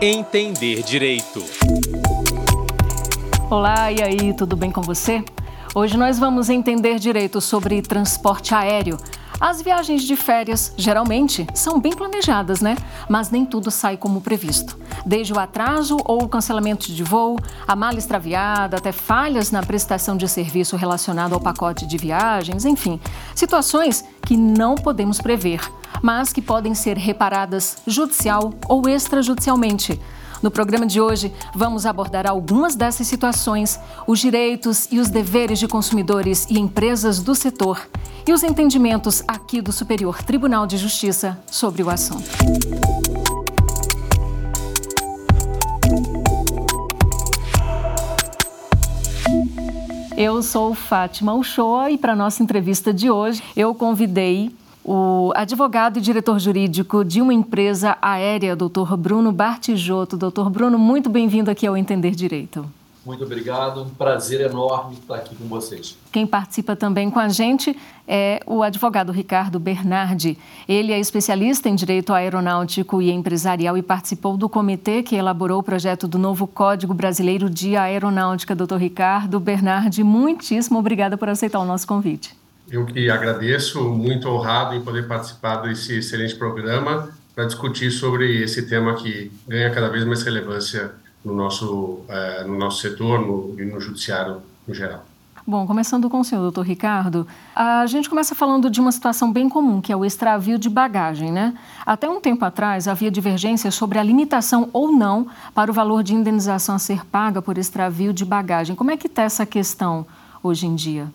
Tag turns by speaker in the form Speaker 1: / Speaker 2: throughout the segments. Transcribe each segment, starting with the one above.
Speaker 1: Entender Direito.
Speaker 2: Olá, e aí, tudo bem com você? Hoje nós vamos entender direito sobre transporte aéreo. As viagens de férias, geralmente, são bem planejadas, né? Mas nem tudo sai como previsto. Desde o atraso ou o cancelamento de voo, a mala extraviada, até falhas na prestação de serviço relacionado ao pacote de viagens, enfim, situações que não podemos prever, mas que podem ser reparadas judicial ou extrajudicialmente. No programa de hoje, vamos abordar algumas dessas situações, os direitos e os deveres de consumidores e empresas do setor e os entendimentos aqui do Superior Tribunal de Justiça sobre o assunto. Eu sou Fátima Uchoa e para nossa entrevista de hoje eu convidei o advogado e diretor jurídico de uma empresa aérea, doutor Bruno Bartijoto. Doutor Bruno, muito bem-vindo aqui ao Entender Direito.
Speaker 3: Muito obrigado, um prazer enorme estar aqui com vocês.
Speaker 2: Quem participa também com a gente é o advogado Ricardo Bernardi. Ele é especialista em direito aeronáutico e empresarial e participou do comitê que elaborou o projeto do novo Código Brasileiro de Aeronáutica. Doutor Ricardo Bernardi, muitíssimo obrigada por aceitar o nosso convite.
Speaker 4: Eu que agradeço, muito honrado em poder participar desse excelente programa para discutir sobre esse tema que ganha cada vez mais relevância no nosso, é, no nosso setor e no judiciário no geral.
Speaker 2: Bom, começando com o senhor, doutor Ricardo, a gente começa falando de uma situação bem comum, que é o extravio de bagagem, né? Até um tempo atrás havia divergência sobre a limitação ou não para o valor de indenização a ser paga por extravio de bagagem. Como é que está essa questão hoje em dia?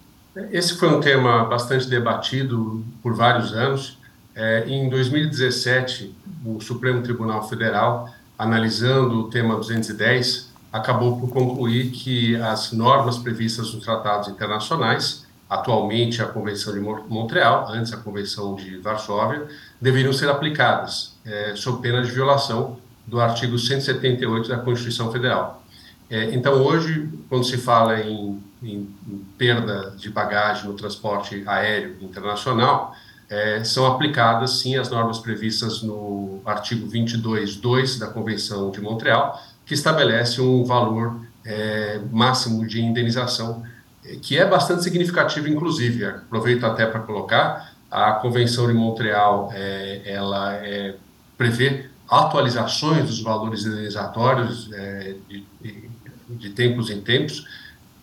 Speaker 4: Esse foi um tema bastante debatido por vários anos. É, em 2017, o Supremo Tribunal Federal, analisando o tema 210, acabou por concluir que as normas previstas nos tratados internacionais, atualmente a Convenção de Montreal, antes a Convenção de Varsóvia, deveriam ser aplicadas, é, sob pena de violação do artigo 178 da Constituição Federal. É, então, hoje, quando se fala em em, em perda de bagagem no transporte aéreo internacional, é, são aplicadas sim as normas previstas no artigo 22.2 da Convenção de Montreal, que estabelece um valor é, máximo de indenização, é, que é bastante significativo, inclusive. Aproveito até para colocar, a Convenção de Montreal é, ela é, prevê atualizações dos valores indenizatórios é, de, de, de tempos em tempos,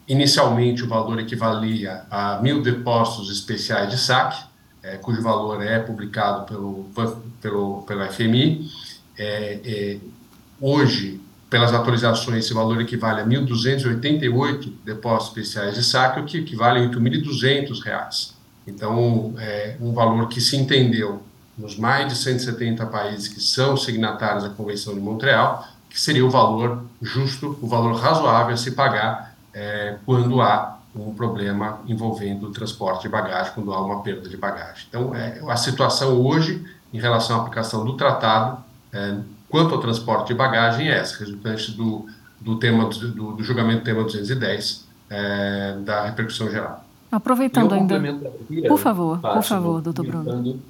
Speaker 4: Inicialmente, o valor equivalia a mil depósitos especiais de saque, é, cujo valor é publicado pelo, pelo, pelo FMI. É, é, hoje, pelas atualizações, esse valor equivale a 1.288 depósitos especiais de saque, o que equivale a R$ 8.200. Então, é um valor que se entendeu nos mais de 170 países que são signatários da Convenção de Montreal, que seria o valor justo, o valor razoável a se pagar é, quando há um problema envolvendo o transporte de bagagem, quando há uma perda de bagagem. Então, é, a situação hoje, em relação à aplicação do tratado, é, quanto ao transporte de bagagem, é essa, resultante do, do, tema, do, do julgamento do tema 210 é, da repercussão geral.
Speaker 2: Aproveitando ainda. Por favor, Fátima, por favor, doutor Bruno.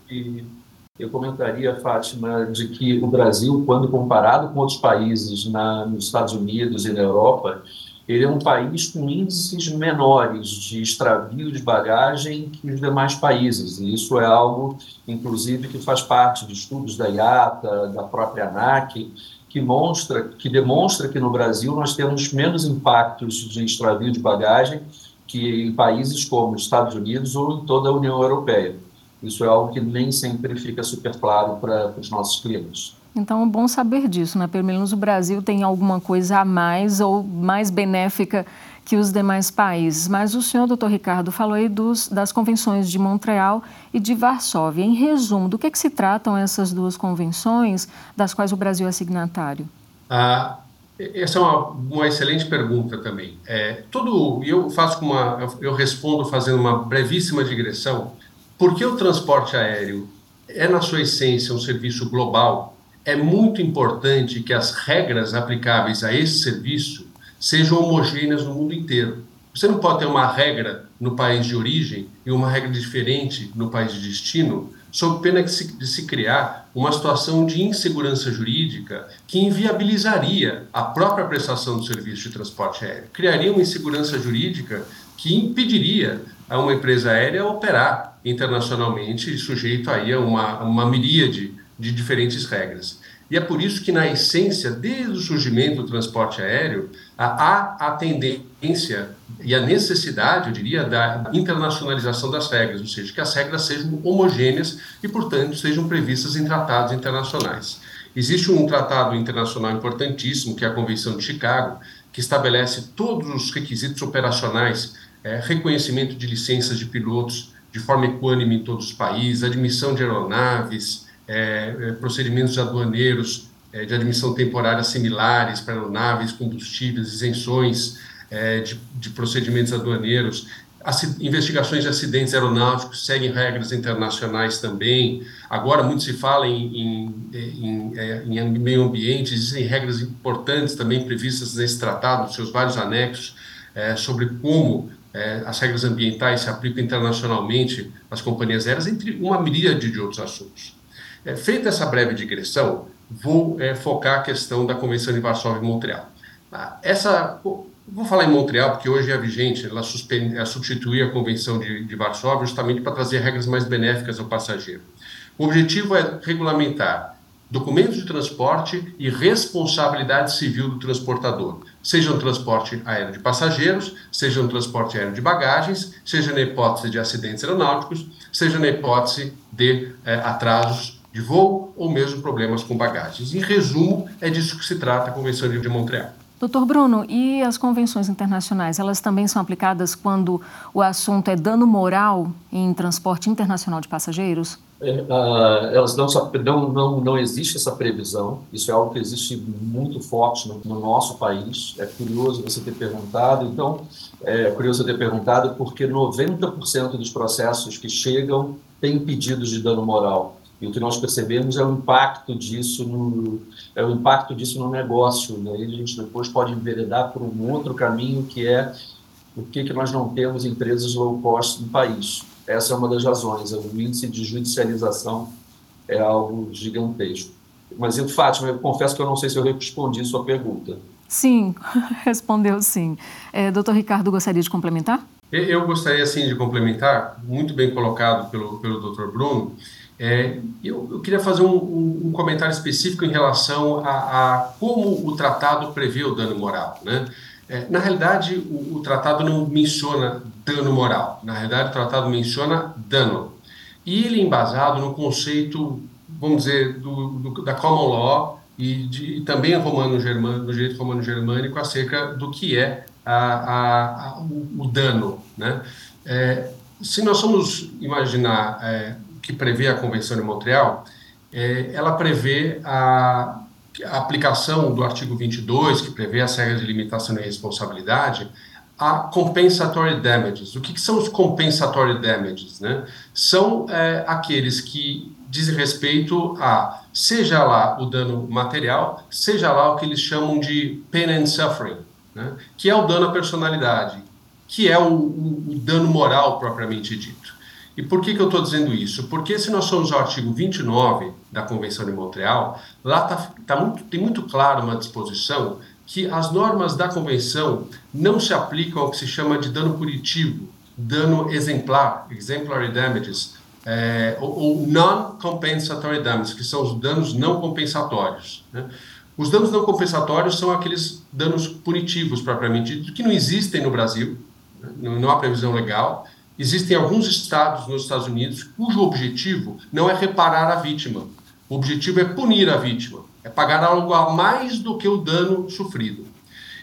Speaker 3: eu comentaria, Fátima, de que o Brasil, quando comparado com outros países na, nos Estados Unidos e na Europa, ele é um país com índices menores de extravio de bagagem que os demais países. E isso é algo, inclusive, que faz parte de estudos da IATA, da própria ANAC, que, mostra, que demonstra que no Brasil nós temos menos impactos de extravio de bagagem que em países como os Estados Unidos ou em toda a União Europeia. Isso é algo que nem sempre fica super claro para os nossos clientes.
Speaker 2: Então é bom saber disso, né? Pelo menos o Brasil tem alguma coisa a mais ou mais benéfica que os demais países. Mas o senhor, doutor Ricardo, falou aí dos, das convenções de Montreal e de Varsóvia. Em resumo, do que, é que se tratam essas duas convenções, das quais o Brasil é signatário?
Speaker 4: Ah, essa é uma, uma excelente pergunta também. É, tudo, eu faço uma, eu respondo fazendo uma brevíssima digressão. Por que o transporte aéreo é, na sua essência, um serviço global é muito importante que as regras aplicáveis a esse serviço sejam homogêneas no mundo inteiro. Você não pode ter uma regra no país de origem e uma regra diferente no país de destino, sob pena de se, de se criar uma situação de insegurança jurídica que inviabilizaria a própria prestação do serviço de transporte aéreo. Criaria uma insegurança jurídica que impediria a uma empresa aérea operar internacionalmente, sujeito aí a uma, uma miríade de diferentes regras. E é por isso que, na essência, desde o surgimento do transporte aéreo, há a tendência e a necessidade, eu diria, da internacionalização das regras, ou seja, que as regras sejam homogêneas e, portanto, sejam previstas em tratados internacionais. Existe um tratado internacional importantíssimo, que é a Convenção de Chicago, que estabelece todos os requisitos operacionais, é, reconhecimento de licenças de pilotos de forma equânime em todos os países, admissão de aeronaves, é, procedimentos aduaneiros é, de admissão temporária similares para aeronaves, combustíveis, isenções é, de, de, procedimentos aduaneiros, investigações de acidentes aeronáuticos seguem regras internacionais também. Agora, muito se fala em, em, em, é, em meio ambiente, existem regras importantes também previstas nesse tratado, nos seus vários anexos, é, sobre como é, as regras ambientais se aplicam internacionalmente às companhias aéreas, entre uma miríade de outros assuntos. É, feita essa breve digressão, vou é, focar a questão da Convenção de Varsóvia e Montreal. Ah, essa, vou falar em Montreal porque hoje é vigente, ela, suspende, ela substitui a Convenção de, de Varsóvia justamente para trazer regras mais benéficas ao passageiro. O objetivo é regulamentar documentos de transporte e responsabilidade civil do transportador, seja no transporte aéreo de passageiros, seja no transporte aéreo de bagagens, seja na hipótese de acidentes aeronáuticos, seja na hipótese de é, atrasos de voo ou mesmo problemas com bagagens. Em resumo, é disso que se trata a Convenção de Montreal.
Speaker 2: Doutor Bruno, e as convenções internacionais, elas também são aplicadas quando o assunto é dano moral em transporte internacional de passageiros?
Speaker 3: É, uh, elas não, não, não, não existe essa previsão, isso é algo que existe muito forte no, no nosso país. É curioso você ter perguntado, então, é curioso ter perguntado, porque 90% dos processos que chegam têm pedidos de dano moral. E o que nós percebemos é o impacto disso no, é o impacto disso no negócio. Né? E a gente depois pode enveredar por um outro caminho que é por que, que nós não temos empresas low cost no país. Essa é uma das razões. O índice de judicialização é algo gigantesco. Mas, eu, Fátima, eu confesso que eu não sei se eu respondi sua pergunta.
Speaker 2: Sim, respondeu sim. É, doutor Ricardo, gostaria de complementar?
Speaker 4: Eu gostaria, sim, de complementar, muito bem colocado pelo, pelo doutor Bruno. É, eu, eu, queria fazer um, um, um, comentário específico em relação a, a, como o tratado prevê o dano moral. Né? É, na realidade, o, o, tratado não menciona dano moral, na realidade, o tratado menciona dano. E ele é embasado no conceito, vamos dizer, do, do, da common law e, de, e também romano -germânico, do direito romano-germânico acerca do que é a, o, o, dano. Né? É, se nós vamos imaginar é, que prevê a Convenção de Montreal, é, ela prevê a, a, aplicação do artigo 22, que prevê as regras de limitação e responsabilidade, a compensatory damages. O que, que são os compensatory damages? Né? São é, aqueles que dizem respeito a, seja lá o dano material, seja lá o que eles chamam de pain and suffering, né? que é o dano à personalidade, que é o, o, o dano moral propriamente dito. E por que, que eu estou dizendo isso? Porque se nós somos ao artigo 29 da Convenção de Montreal, lá tá, tá muito, tem muito claro uma disposição que as normas da Convenção não se aplicam ao que se chama de dano punitivo, dano exemplar, exemplary damages, é, ou, ou non-compensatory damages, que são os danos não compensatórios. Né? Os danos não compensatórios são aqueles danos punitivos, propriamente dito, que não existem no Brasil, né? não há previsão legal, Existem alguns estados nos Estados Unidos cujo objetivo não é reparar a vítima. O objetivo é punir a vítima, é pagar algo a mais do que o dano sofrido.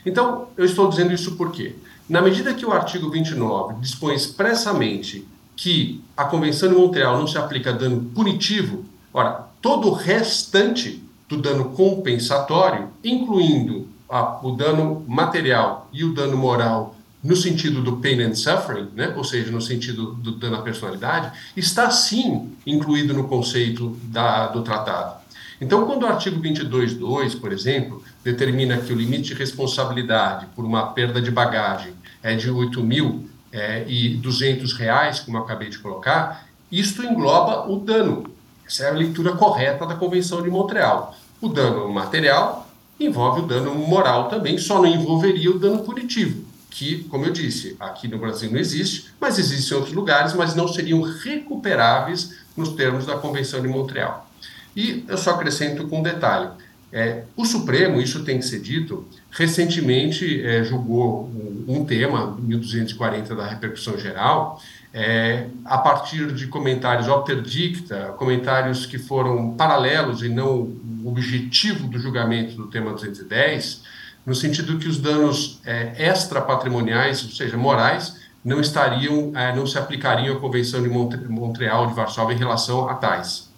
Speaker 4: Então, eu estou dizendo isso porque, na medida que o artigo 29 dispõe expressamente que a Convenção de Montreal não se aplica a dano punitivo, ora, todo o restante do dano compensatório, incluindo a, o dano material e o dano moral no sentido do pain and suffering, né? ou seja, no sentido do dano à personalidade, está sim incluído no conceito da, do tratado. Então, quando o artigo 22.2, por exemplo, determina que o limite de responsabilidade por uma perda de bagagem é de 8 mil é, e 200 reais, como eu acabei de colocar, isto engloba o dano. Essa é a leitura correta da Convenção de Montreal. O dano material envolve o dano moral também, só não envolveria o dano punitivo, que, como eu disse, aqui no Brasil não existe, mas existe em outros lugares, mas não seriam recuperáveis nos termos da Convenção de Montreal. E eu só acrescento com um detalhe. É, o Supremo, isso tem que ser dito, recentemente é, julgou um, um, tema, 1240 da repercussão geral, é, a partir de comentários dicta, comentários que foram paralelos e não o objetivo do julgamento do tema 210, no sentido que os danos é, extrapatrimoniais, ou seja, morais, não estariam, é, não se aplicariam à Convenção de Montreal de Varsóvia em relação a tais.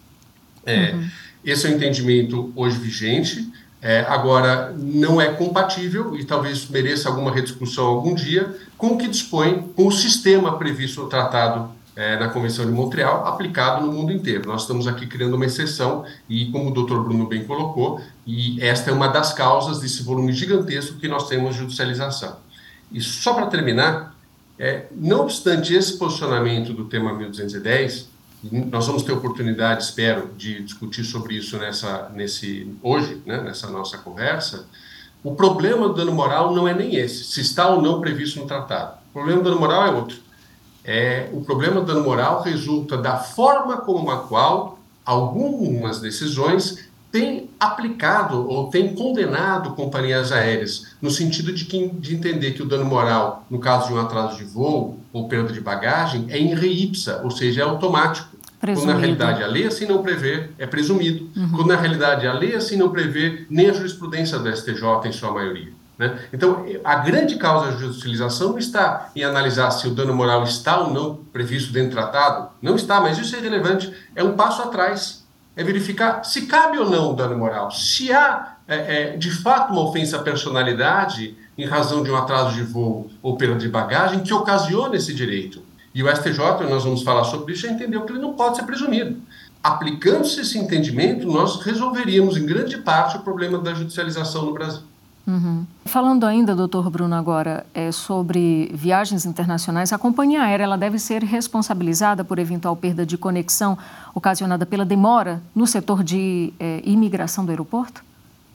Speaker 4: É, uhum. Esse é o entendimento hoje vigente. É, agora, não é compatível, e talvez mereça alguma rediscussão algum dia, com o que dispõe com o sistema previsto no Tratado é, na Convenção de Montreal, aplicado no mundo inteiro. Nós estamos aqui criando uma exceção, e como o doutor Bruno bem colocou, e esta é uma das causas desse volume gigantesco que nós temos de judicialização. E só para terminar, é, não obstante esse posicionamento do tema 1210, nós vamos ter oportunidade, espero, de discutir sobre isso nessa, nesse, hoje, né, nessa nossa conversa. O problema do dano moral não é nem esse, se está ou não previsto no tratado. O problema do dano moral é outro. É, o problema do dano moral resulta da forma como a qual algumas decisões têm aplicado ou têm condenado companhias aéreas, no sentido de, que, de entender que o dano moral, no caso de um atraso de voo ou perda de bagagem, é em reipsa, ou seja, é automático. Presumido. Quando na realidade a lei assim não prevê, é presumido. Uhum. Quando na realidade a lei assim não prevê, nem a jurisprudência do STJ em sua maioria. Né? Então, a grande causa da judicialização não está em analisar se o dano moral está ou não previsto dentro do tratado. Não está, mas isso é irrelevante. É um passo atrás é verificar se cabe ou não o dano moral, se há é, é, de fato uma ofensa à personalidade em razão de um atraso de voo ou perda de bagagem que ocasiona esse direito. E o STJ, nós vamos falar sobre isso, já entendeu que ele não pode ser presumido. Aplicando-se esse entendimento, nós resolveríamos em grande parte o problema da judicialização no Brasil.
Speaker 2: Uhum. Falando ainda, doutor Bruno, agora é, sobre viagens internacionais, a companhia aérea ela deve ser responsabilizada por eventual perda de conexão ocasionada pela demora no setor de é, imigração do aeroporto?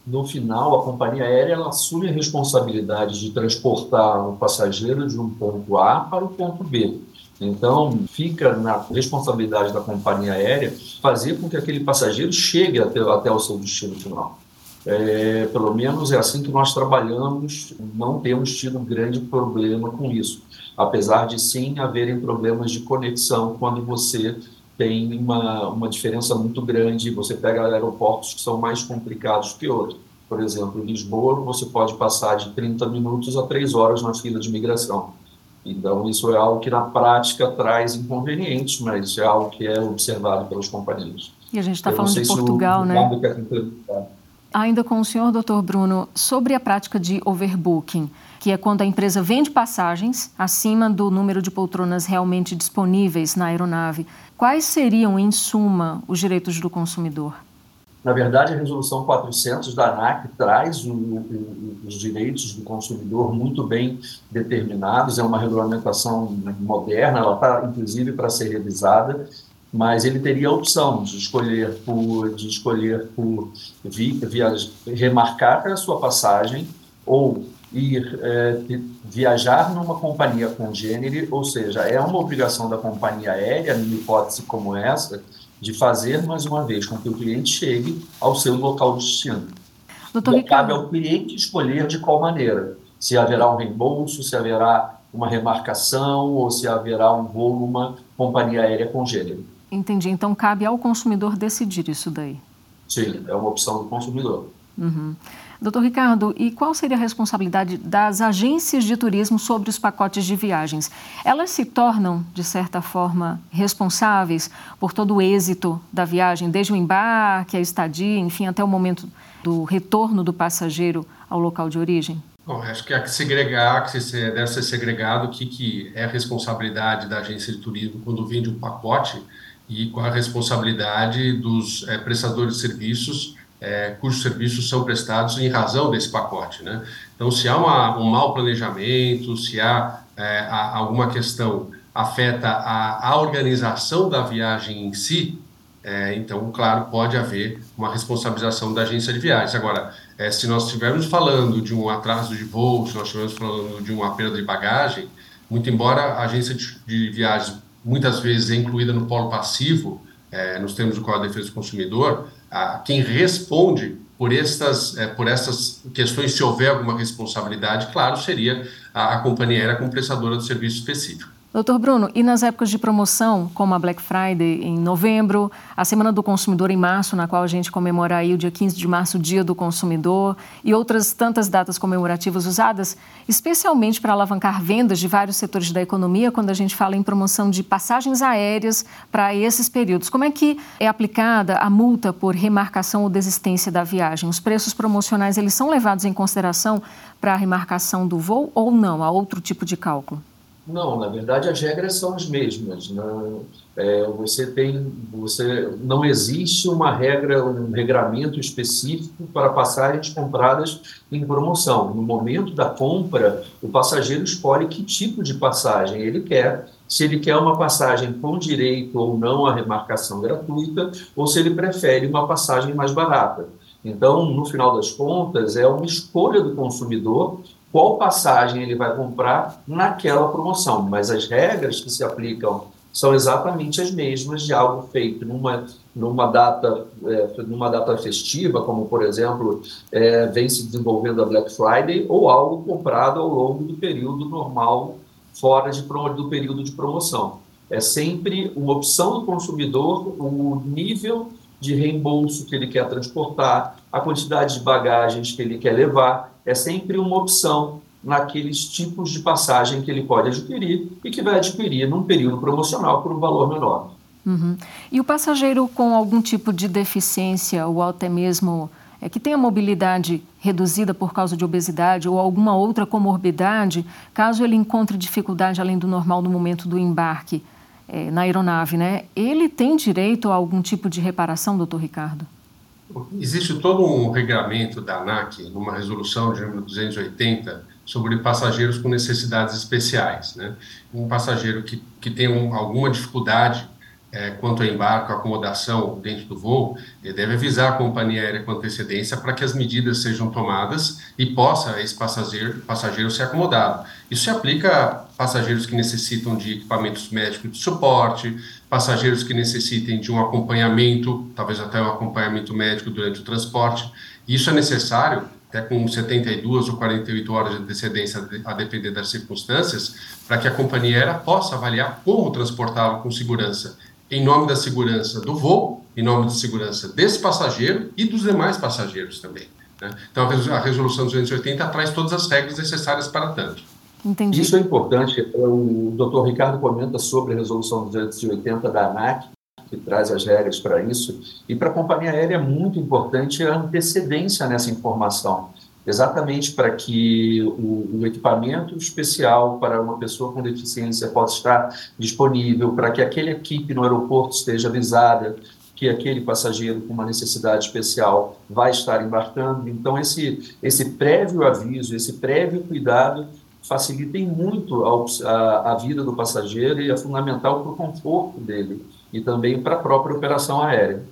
Speaker 3: No final, a companhia aérea ela assume a responsabilidade de transportar o passageiro de um ponto A para o ponto B. Então, fica na responsabilidade da companhia aérea fazer com que aquele passageiro chegue até, até o seu destino final. É, pelo menos é assim que nós trabalhamos, não temos tido grande problema com isso, apesar de sim haverem problemas de conexão quando você tem uma, uma diferença muito grande, você pega aeroportos que são mais complicados que outros. Por exemplo, em Lisboa, você pode passar de 30 minutos a 3 horas na fila de migração. Então, isso é algo que na prática traz inconvenientes, mas é algo que é observado pelas companhias.
Speaker 2: E a gente está falando de Portugal, né? Ainda com o senhor, doutor Bruno, sobre a prática de overbooking, que é quando a empresa vende passagens acima do número de poltronas realmente disponíveis na aeronave. Quais seriam, em suma, os direitos do consumidor?
Speaker 3: Na verdade, a resolução 400 da ANAC traz o, o, os direitos do consumidor muito bem determinados, é uma regulamentação moderna, ela está, inclusive, para ser revisada, mas ele teria a opção de escolher por, de escolher por via, remarcar a sua passagem ou ir é, viajar numa companhia congênere, ou seja, é uma obrigação da companhia aérea, numa hipótese como essa, de fazer mais uma vez com que o cliente chegue ao seu local de destino. Doutor e cabe ao cliente escolher de qual maneira, se haverá um reembolso, se haverá uma remarcação ou se haverá um voo numa companhia aérea congênere.
Speaker 2: Entendi. Então cabe ao consumidor decidir isso daí.
Speaker 3: Sim, é uma opção do consumidor.
Speaker 2: Uhum. Doutor Ricardo, e qual seria a responsabilidade das agências de turismo sobre os pacotes de viagens? Elas se tornam, de certa forma, responsáveis por todo o êxito da viagem, desde o embarque, a estadia, enfim, até o momento do retorno do passageiro ao local de origem?
Speaker 4: Bom, acho que há que segregar, que deve ser segregado o que, que é a responsabilidade da agência de turismo quando vende um pacote e com a responsabilidade dos é, prestadores de serviços é, cujos serviços são prestados em razão desse pacote. Né? Então, se há uma, um mau planejamento, se há, é, alguma questão afeta a, a, organização da viagem em si, é, então, claro, pode haver uma responsabilização da agência de viagens. Agora, se nós estivermos falando de um atraso de voo, se nós estivermos falando de uma perda de bagagem, muito embora a agência de, de viagens muitas vezes é incluída no polo passivo, é, nos termos do Código de Defesa do Consumidor, a, quem responde por estas, é, por essas questões, se houver alguma responsabilidade, claro, seria a, a companhia aérea como prestadora do serviço específico.
Speaker 2: Doutor Bruno, e nas épocas de promoção, como a Black Friday em novembro, a Semana do Consumidor em março, na qual a gente comemora aí o dia 15 de março, o Dia do Consumidor, e outras tantas datas comemorativas usadas, especialmente para alavancar vendas de vários setores da economia, quando a gente fala em promoção de passagens aéreas para esses períodos. Como é que é aplicada a multa por remarcação ou desistência da viagem? Os preços promocionais, eles são levados em consideração para a remarcação do voo ou não? Há outro tipo de cálculo?
Speaker 3: Não, na verdade as regras são as mesmas. Não, é, você tem, você não existe uma regra, um regramento específico para passagens compradas em promoção. No momento da compra, o passageiro escolhe que tipo de passagem ele quer, se ele quer uma passagem com direito ou não à remarcação gratuita, ou se ele prefere uma passagem mais barata. Então, no final das contas, é uma escolha do consumidor qual passagem ele vai comprar naquela promoção, mas as regras que se aplicam são exatamente as mesmas de algo feito numa, numa, data, é, numa data festiva, como, por exemplo, é, vem se desenvolvendo a Black Friday, ou algo comprado ao longo do período normal, fora de, do período de promoção. É sempre uma opção do consumidor, o nível de reembolso que ele quer transportar, a quantidade de bagagens que ele quer levar, é sempre uma opção naqueles tipos de passagem que ele pode adquirir e que vai adquirir num período promocional por um valor menor.
Speaker 2: Uhum. E o passageiro com algum tipo de deficiência ou até mesmo é, que tenha mobilidade reduzida por causa de obesidade ou alguma outra comorbidade, caso ele encontre dificuldade além do normal no momento do embarque é, na aeronave, né? Ele tem direito a algum tipo de reparação, doutor Ricardo?
Speaker 4: Existe todo um regramento da ANAC, numa resolução de número 280, sobre passageiros com necessidades especiais. Né? Um passageiro que, que tem um, alguma dificuldade é, quanto ao embarque, acomodação dentro do voo, ele deve avisar a companhia aérea com antecedência para que as medidas sejam tomadas e possa esse passageiro, passageiro ser acomodado. Isso se aplica a passageiros que necessitam de equipamentos médicos de suporte, passageiros que necessitem de um acompanhamento, talvez até um acompanhamento médico durante o transporte. Isso é necessário até com 72 ou 48 horas de antecedência, a depender das circunstâncias, para que a companhia aérea possa avaliar como transportá-lo com segurança em nome da segurança do voo, em nome da segurança desse passageiro e dos demais passageiros também. Né? Então, a resolução 280 traz todas as regras necessárias para tanto.
Speaker 3: Entendi. Isso é importante. O doutor Ricardo comenta sobre a resolução 280 da ANAC, que traz as regras para isso. E para a companhia aérea é muito importante a antecedência nessa informação exatamente para que o, o, equipamento especial para uma pessoa com deficiência possa estar disponível, para que aquela equipe no aeroporto esteja avisada que aquele passageiro com uma necessidade especial vai estar embarcando. Então, esse, esse prévio aviso, esse prévio cuidado facilitem muito a, a, a vida do passageiro e é fundamental para o conforto dele e também para a própria operação aérea.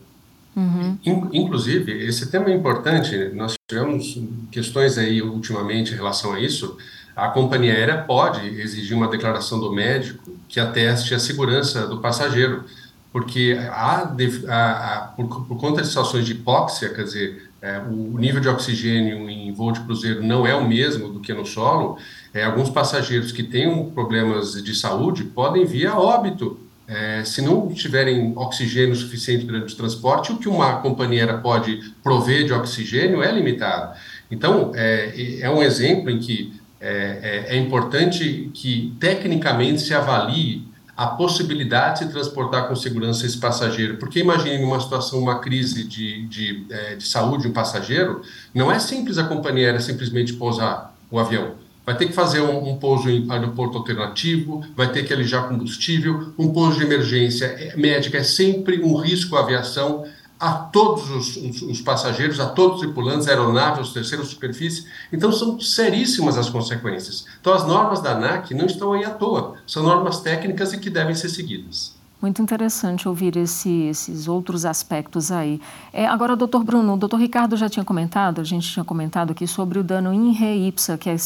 Speaker 4: Uhum. Inclusive, esse tema é importante, nós tivemos questões aí ultimamente em relação a isso. A companhia aérea pode exigir uma declaração do médico que ateste a segurança do passageiro, porque há, a, a, por, por, conta de situações de hipóxia, quer dizer, é, o nível de oxigênio em voo de cruzeiro não é o mesmo do que no solo, é, alguns passageiros que têm problemas de saúde podem vir a óbito é, se não tiverem oxigênio suficiente durante o transporte, o que uma companhia pode prover de oxigênio é limitado. Então, é, é um exemplo em que é, é, é, importante que tecnicamente se avalie a possibilidade de se transportar com segurança esse passageiro. Porque imagine uma situação, uma crise de, de, é, de saúde de um passageiro, não é simples a companhia aérea simplesmente pousar o avião vai ter que fazer um, um pouso em aeroporto alternativo, vai ter que alijar combustível, um pouso de emergência é, médica é sempre um risco à aviação, a todos os, os, os, passageiros, a todos os tripulantes, aeronave, os terceiros de superfície. Então, são seríssimas as consequências. Então, as normas da ANAC não estão aí à toa, são normas técnicas e que devem ser seguidas.
Speaker 2: Muito interessante ouvir esse, esses outros aspectos aí. É, agora, doutor Bruno, o doutor Ricardo já tinha comentado, a gente tinha comentado aqui sobre o dano in re ipsa, que é,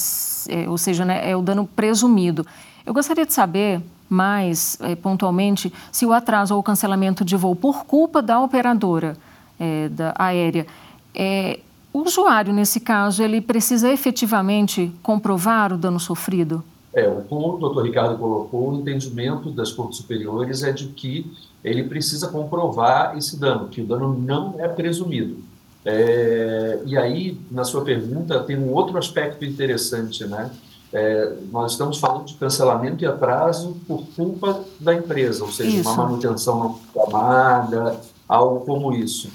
Speaker 2: é ou seja, né, é o dano presumido. Eu gostaria de saber mais é, pontualmente se o atraso ou o cancelamento de voo por culpa da operadora é, da aérea, é, o usuário, nesse caso, ele precisa efetivamente comprovar o dano sofrido?
Speaker 3: É, como o doutor Ricardo colocou, o entendimento das cortes superiores é de que ele precisa comprovar esse dano, que o dano não é presumido. É, e aí, na sua pergunta, tem um outro aspecto interessante, né? É, nós estamos falando de cancelamento e atraso por culpa da empresa, ou seja, isso. uma manutenção não programada, algo como isso.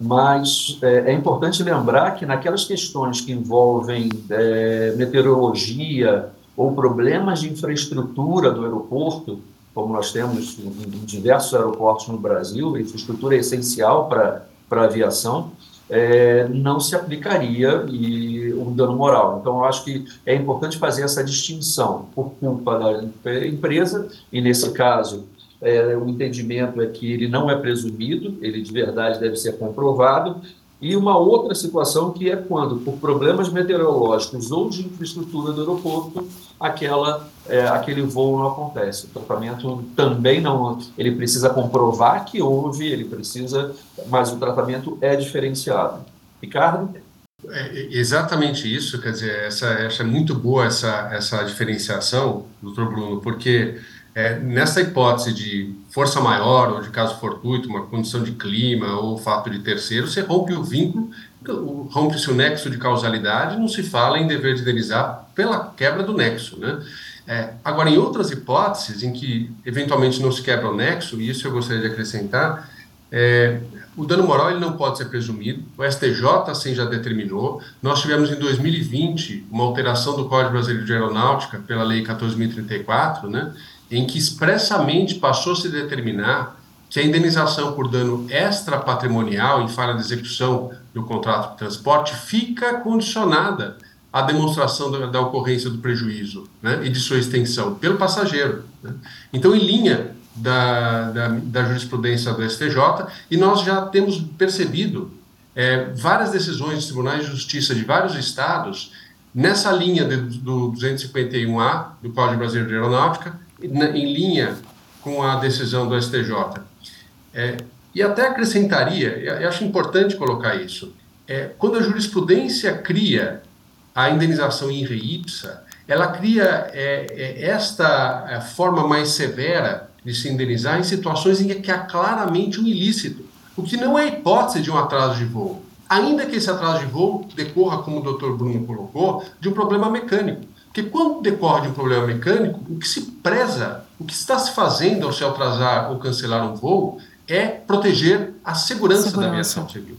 Speaker 3: Mas é, é, importante lembrar que naquelas questões que envolvem é, meteorologia ou problemas de infraestrutura do aeroporto, como nós temos em, diversos aeroportos no Brasil, a infraestrutura é essencial para a aviação, é, não se aplicaria e um dano moral. Então, eu acho que é importante fazer essa distinção por culpa da empresa, e nesse caso, é, o entendimento é que ele não é presumido, ele de verdade deve ser comprovado, e uma outra situação que é quando, por problemas meteorológicos ou de infraestrutura do aeroporto, aquela, é, aquele voo não acontece. O tratamento também não, ele precisa comprovar que houve, ele precisa, mas o tratamento é diferenciado. Ricardo?
Speaker 4: É exatamente isso, quer dizer, essa, essa é muito boa essa, essa diferenciação, doutor Bruno, porque é, nessa hipótese de força maior ou de caso fortuito, uma condição de clima ou fato de terceiro, você rompe o vínculo, rompe-se o nexo de causalidade, não se fala em dever de indenizar pela quebra do nexo, né? É, agora, em outras hipóteses em que eventualmente não se quebra o nexo, e isso eu gostaria de acrescentar, é, o dano moral ele não pode ser presumido, o STJ assim já determinou. Nós tivemos em 2020 uma alteração do Código Brasileiro de Aeronáutica pela Lei 14.034, né, em que expressamente passou a determinar que a indenização por dano extrapatrimonial em falha de execução do contrato de transporte fica condicionada à demonstração da, da ocorrência do prejuízo né, e de sua extensão pelo passageiro. Né. Então, em linha da, da, da, jurisprudência do STJ, e nós já temos percebido é, várias decisões de tribunais de justiça de vários estados nessa linha de, do 251A do Código Brasileiro de Aeronáutica, em linha com a decisão do STJ. É, e até acrescentaria, eu acho importante colocar isso, é, quando a jurisprudência cria a indenização in re ipsa, ela cria é, é esta é, forma mais severa de se indenizar em situações em que há claramente um ilícito, o que não é hipótese de um atraso de voo. Ainda que esse atraso de voo decorra, como o Dr. Bruno colocou, de um problema mecânico. Porque quando decorre de um problema mecânico, o que se preza, o que está se fazendo ao se atrasar ou cancelar um voo é proteger a segurança, segurança. da aviação civil.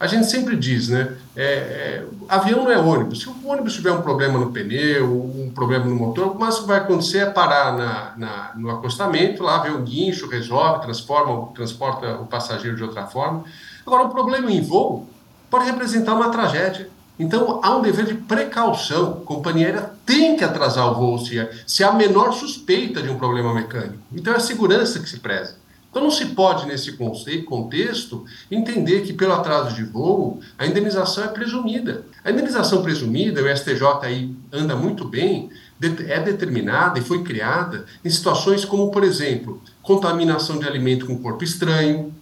Speaker 4: A gente sempre diz, né? É, é, avião não é ônibus. Se o ônibus tiver um problema no pneu, um problema no motor, o máximo que vai acontecer é parar na, na, no acostamento, lá ver o guincho, resolve, transforma, transporta o passageiro de outra forma. Agora, um problema em voo pode representar uma tragédia. Então, há um dever de precaução. A companhia aérea tem que atrasar o voo se, se há menor suspeita de um problema mecânico. Então, é a segurança que se preza. Então, não se pode, nesse contexto, entender que, pelo atraso de voo, a indenização é presumida. A indenização presumida, o STJ aí anda muito bem, é determinada e foi criada em situações como, por exemplo, contaminação de alimento com corpo estranho,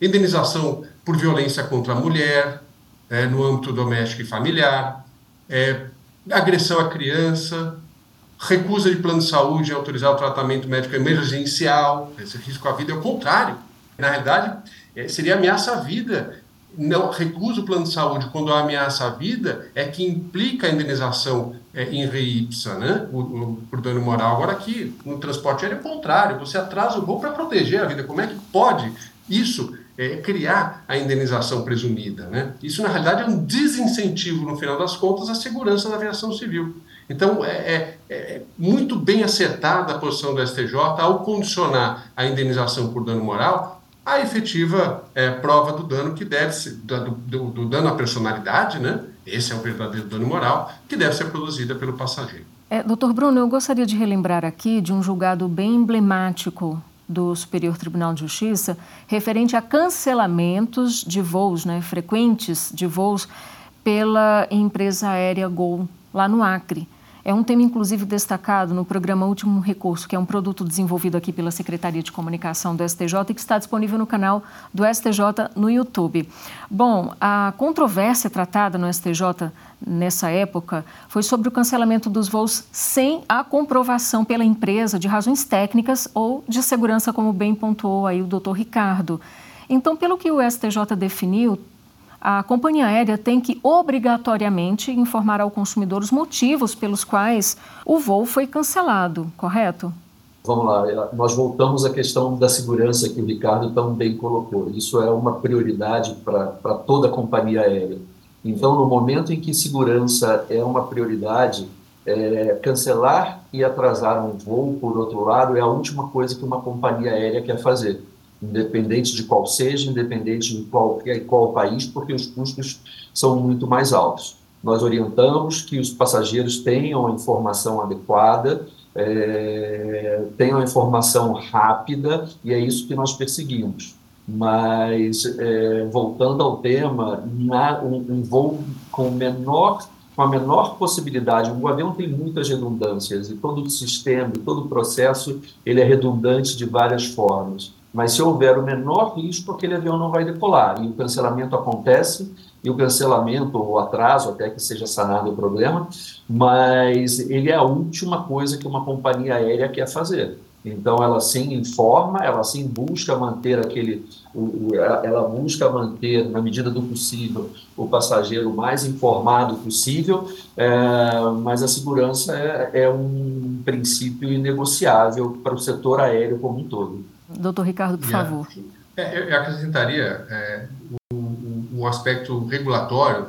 Speaker 4: indenização por violência contra a mulher, é, no âmbito doméstico e familiar, é, agressão à criança, recusa de plano de saúde em autorizar o tratamento médico emergencial, esse risco à vida é o contrário. Na realidade, é, seria ameaça à vida. Não recusa o plano de saúde quando a ameaça à vida é que implica a indenização é, em reipsa, né, o, o, por dano moral. Agora aqui, no transporte aéreo é o contrário, você atrasa o voo para proteger a vida. Como é que pode isso é, criar a indenização presumida. Né? Isso, na realidade, é um desincentivo, no final das contas, à segurança da aviação civil. Então, é, é, é, muito bem acertada a posição do STJ ao condicionar a indenização por dano moral a efetiva é, prova do dano que deve ser, do, do, do, dano à personalidade, né? Esse é o verdadeiro dano moral, que deve ser produzida pelo passageiro.
Speaker 2: É, doutor Bruno, eu gostaria de relembrar aqui de um julgado bem emblemático do Superior Tribunal de Justiça referente a cancelamentos de voos, né, frequentes de voos pela empresa aérea Gol, lá no Acre. É um tema, inclusive, destacado no programa Último Recurso, que é um produto desenvolvido aqui pela Secretaria de Comunicação do STJ e que está disponível no canal do STJ no YouTube. Bom, a controvérsia tratada no STJ nessa época foi sobre o cancelamento dos voos sem a comprovação pela empresa de razões técnicas ou de segurança, como bem pontuou aí o doutor Ricardo. Então, pelo que o STJ definiu, a companhia aérea tem que obrigatoriamente informar ao consumidor os motivos pelos quais o voo foi cancelado, correto?
Speaker 3: Vamos lá, nós voltamos à questão da segurança que o Ricardo tão bem colocou. Isso é uma prioridade para toda a companhia aérea. Então, no momento em que segurança é uma prioridade, é, cancelar e atrasar um voo, por outro lado, é a última coisa que uma companhia aérea quer fazer independente de qual seja, independente de qual, qual país, porque os custos são muito mais altos. Nós orientamos que os passageiros tenham a informação adequada, é, tenham a informação rápida, e é isso que nós perseguimos. Mas, é, voltando ao tema, na, um, um voo com menor com a menor possibilidade. O avião tem muitas redundâncias e todo o sistema, todo o processo, ele é redundante de várias formas. Mas se houver o menor risco, aquele avião não vai decolar. E o cancelamento acontece, e o cancelamento, ou atraso, até que seja sanado o problema, mas ele é a última coisa que uma companhia aérea quer fazer. Então, ela sim informa, ela sim busca manter aquele, ela busca manter, na medida do possível, o passageiro mais informado possível, é, mas a segurança é, é um princípio inegociável para o setor aéreo como um todo.
Speaker 2: Doutor Ricardo, por
Speaker 4: yeah.
Speaker 2: favor.
Speaker 4: É, eu acrescentaria é, um, um, aspecto regulatório?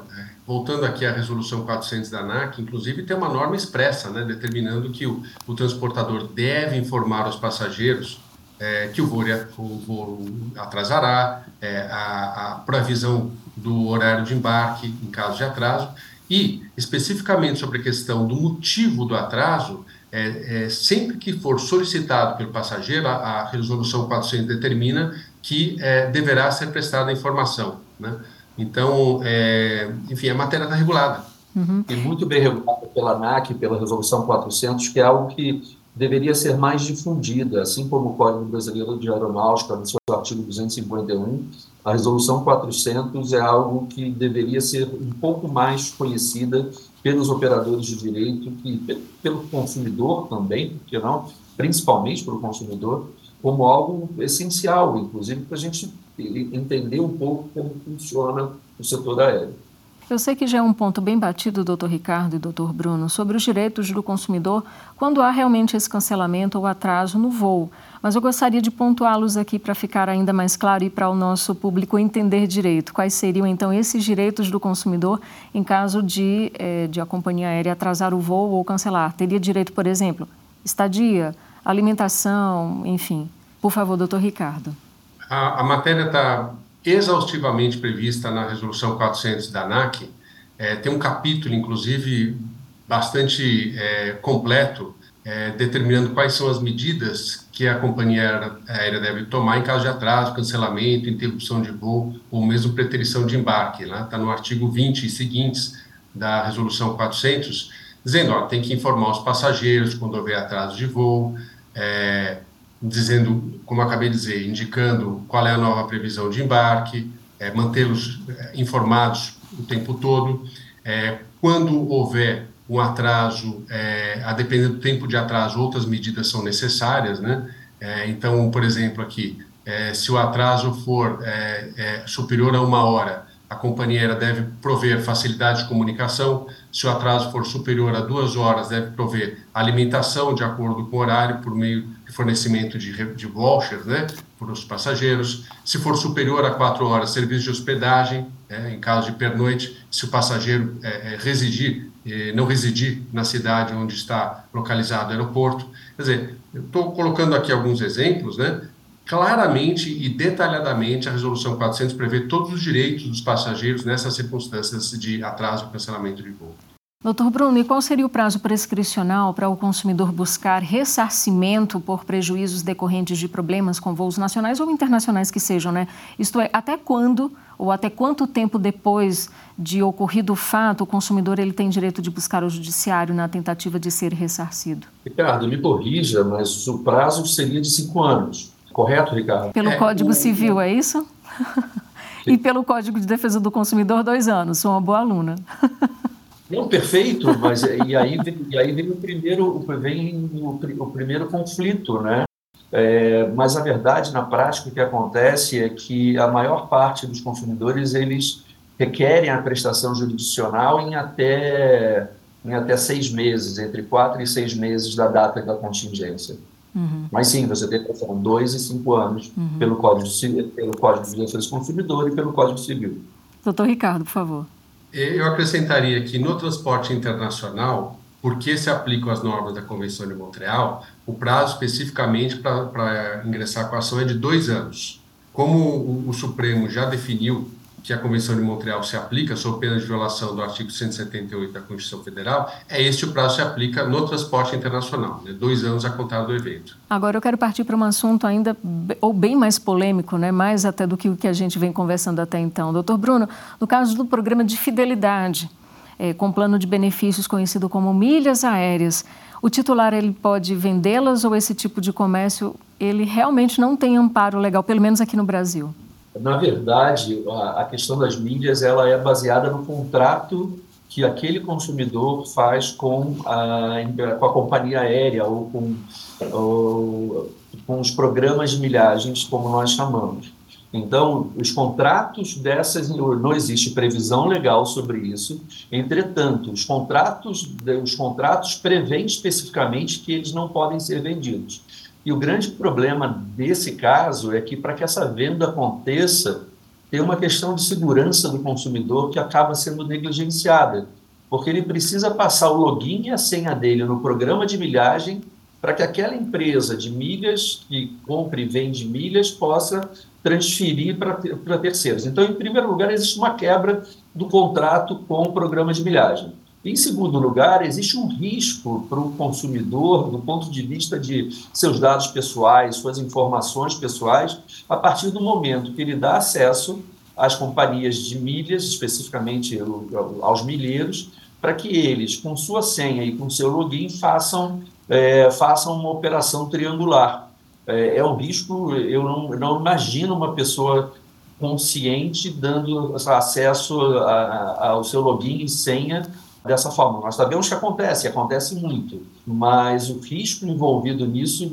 Speaker 4: Voltando aqui à resolução 400 da ANAC, inclusive tem uma norma expressa, né, determinando que o, o transportador deve informar aos passageiros é, que o voo, o voo atrasará, é, a, a previsão do horário de embarque em caso de atraso, e especificamente sobre a questão do motivo do atraso, é, é, sempre que for solicitado pelo passageiro, a, a resolução 400 determina que é, deverá ser prestada informação. Né? Então, é, enfim, a matéria está regulada.
Speaker 3: Uhum. E muito bem regulada pela ANAC, pela resolução 400, que é algo que deveria ser mais difundida, assim como o Código Brasileiro de Aeronáutica, no seu artigo 251, a resolução 400 é algo que deveria ser um pouco mais conhecida pelos operadores de direito, e pelo consumidor também, porque não, principalmente pelo consumidor, como algo essencial, inclusive para a gente entender um pouco como funciona o setor aéreo.
Speaker 2: Eu sei que já é um ponto bem batido, doutor Ricardo e doutor Bruno, sobre os direitos do consumidor quando há realmente esse cancelamento ou atraso no voo. Mas eu gostaria de pontuá-los aqui para ficar ainda mais claro e para o nosso público entender direito. Quais seriam, então, esses direitos do consumidor em caso de, eh, de a companhia aérea atrasar o voo ou cancelar? Teria direito, por exemplo, estadia, alimentação, enfim. Por favor, doutor Ricardo.
Speaker 4: A, a matéria está exaustivamente prevista na Resolução 400 da ANAC. É, tem um capítulo, inclusive, bastante é, completo, é, determinando quais são as medidas que a companhia aérea deve tomar em caso de atraso, cancelamento, interrupção de voo ou mesmo preterição de embarque. Está né? Tá no artigo 20 e seguintes da Resolução 400, dizendo que tem que informar os passageiros quando houver atraso de voo, é, dizendo, como acabei de dizer, indicando qual é a nova previsão de embarque, é, mantê-los é, informados o tempo todo. É, quando houver um atraso, é, a depender do tempo de atraso, outras medidas são necessárias, né? É, então, por exemplo, aqui, é, se o atraso for superior a uma hora, a companhia aérea deve prover facilidade de comunicação. Se o atraso for superior a duas horas, deve prover alimentação de acordo com o horário por meio fornecimento de, de vouchers né, para os passageiros. Se for superior a quatro horas, serviço de hospedagem, é, em caso de pernoite, se o passageiro é, é, residir, não residir na cidade onde está localizado o aeroporto. Quer dizer, eu estou colocando aqui alguns exemplos, né? claramente e detalhadamente a resolução 400 prevê todos os direitos dos passageiros nessas circunstâncias de atraso ou cancelamento de voo.
Speaker 2: Doutor Bruno, e qual seria o prazo prescricional para o consumidor buscar ressarcimento por prejuízos decorrentes de problemas com voos nacionais ou internacionais que sejam, né? Isto é, até quando ou até quanto tempo depois de ocorrido o fato o consumidor ele tem direito de buscar o judiciário na tentativa de ser ressarcido?
Speaker 3: Ricardo, me corrija, mas o prazo seria de cinco anos. Correto, Ricardo?
Speaker 2: Pelo é, Código o... Civil, é isso? e pelo Código de Defesa do Consumidor, dois anos. Sou uma boa aluna.
Speaker 3: Não, perfeito, mas e aí, e aí vem o primeiro, vem o, o primeiro conflito, né? É, mas a verdade, na prática, o que acontece é que a maior parte dos consumidores, eles requerem a prestação jurisdicional em até, em até seis meses, entre quatro e seis meses da data da contingência. Uhum. Mas sim, você tem razão, dois e cinco anos uhum. pelo, Código, pelo Código de Defesa do Consumidor e pelo Código Civil.
Speaker 2: Doutor Ricardo, por favor.
Speaker 4: Eu acrescentaria que no transporte internacional, porque se aplicam as normas da Convenção de Montreal, o prazo especificamente para ingressar com a ação é de dois anos. Como o, o Supremo já definiu que a Convenção de Montreal se aplica sob pena de violação do artigo 178 da Constituição Federal, é este o prazo que se aplica no transporte internacional, né? dois anos a contar do evento.
Speaker 2: Agora eu quero partir para um assunto ainda ou bem mais polêmico, né? mais até do que o que a gente vem conversando até então. Doutor Bruno, no caso do programa de fidelidade, é, com plano de benefícios conhecido como milhas aéreas, o titular ele pode vendê-las ou esse tipo de comércio ele realmente não tem amparo legal, pelo menos aqui no Brasil?
Speaker 3: Na verdade, a, questão das mídias ela é baseada no contrato que aquele consumidor faz com a, com a companhia aérea ou com, ou com os programas de milhagens, como nós chamamos. Então, os contratos dessas, não existe previsão legal sobre isso. Entretanto, os contratos, os contratos prevêem especificamente que eles não podem ser vendidos. E o grande problema desse caso é que, para que essa venda aconteça, tem uma questão de segurança do consumidor que acaba sendo negligenciada, porque ele precisa passar o login e a senha dele no programa de milhagem para que aquela empresa de milhas que compra e vende milhas possa transferir para terceiros. Então, em primeiro lugar, existe uma quebra do contrato com o programa de milhagem. Em segundo lugar, existe um risco para o consumidor, do ponto de vista de seus dados pessoais, suas informações pessoais, a partir do momento que ele dá acesso às companhias de milhas, especificamente aos milheiros, para que eles, com sua senha e com seu login, façam, é, façam uma operação triangular. É, é um risco, eu não, não imagino uma pessoa consciente dando acesso a, a, ao seu login e senha dessa forma. Nós sabemos que acontece, acontece muito, mas o risco envolvido nisso,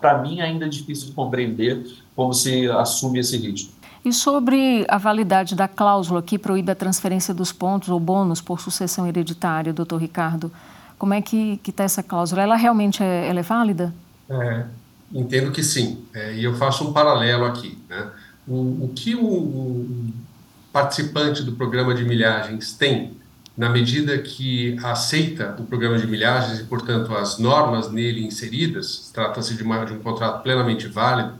Speaker 3: para mim, ainda é difícil de compreender como se assume esse risco.
Speaker 2: E sobre a validade da cláusula que proíbe a transferência dos pontos ou bônus por sucessão hereditária, doutor Ricardo, como é que está essa cláusula? Ela realmente é, ela é válida?
Speaker 4: É, entendo que sim. É, e eu faço um paralelo aqui. Né? O, o que o, o participante do programa de milhagens tem na medida que aceita o programa de milhagens e, portanto, as normas nele inseridas, trata-se de, de, um contrato plenamente válido,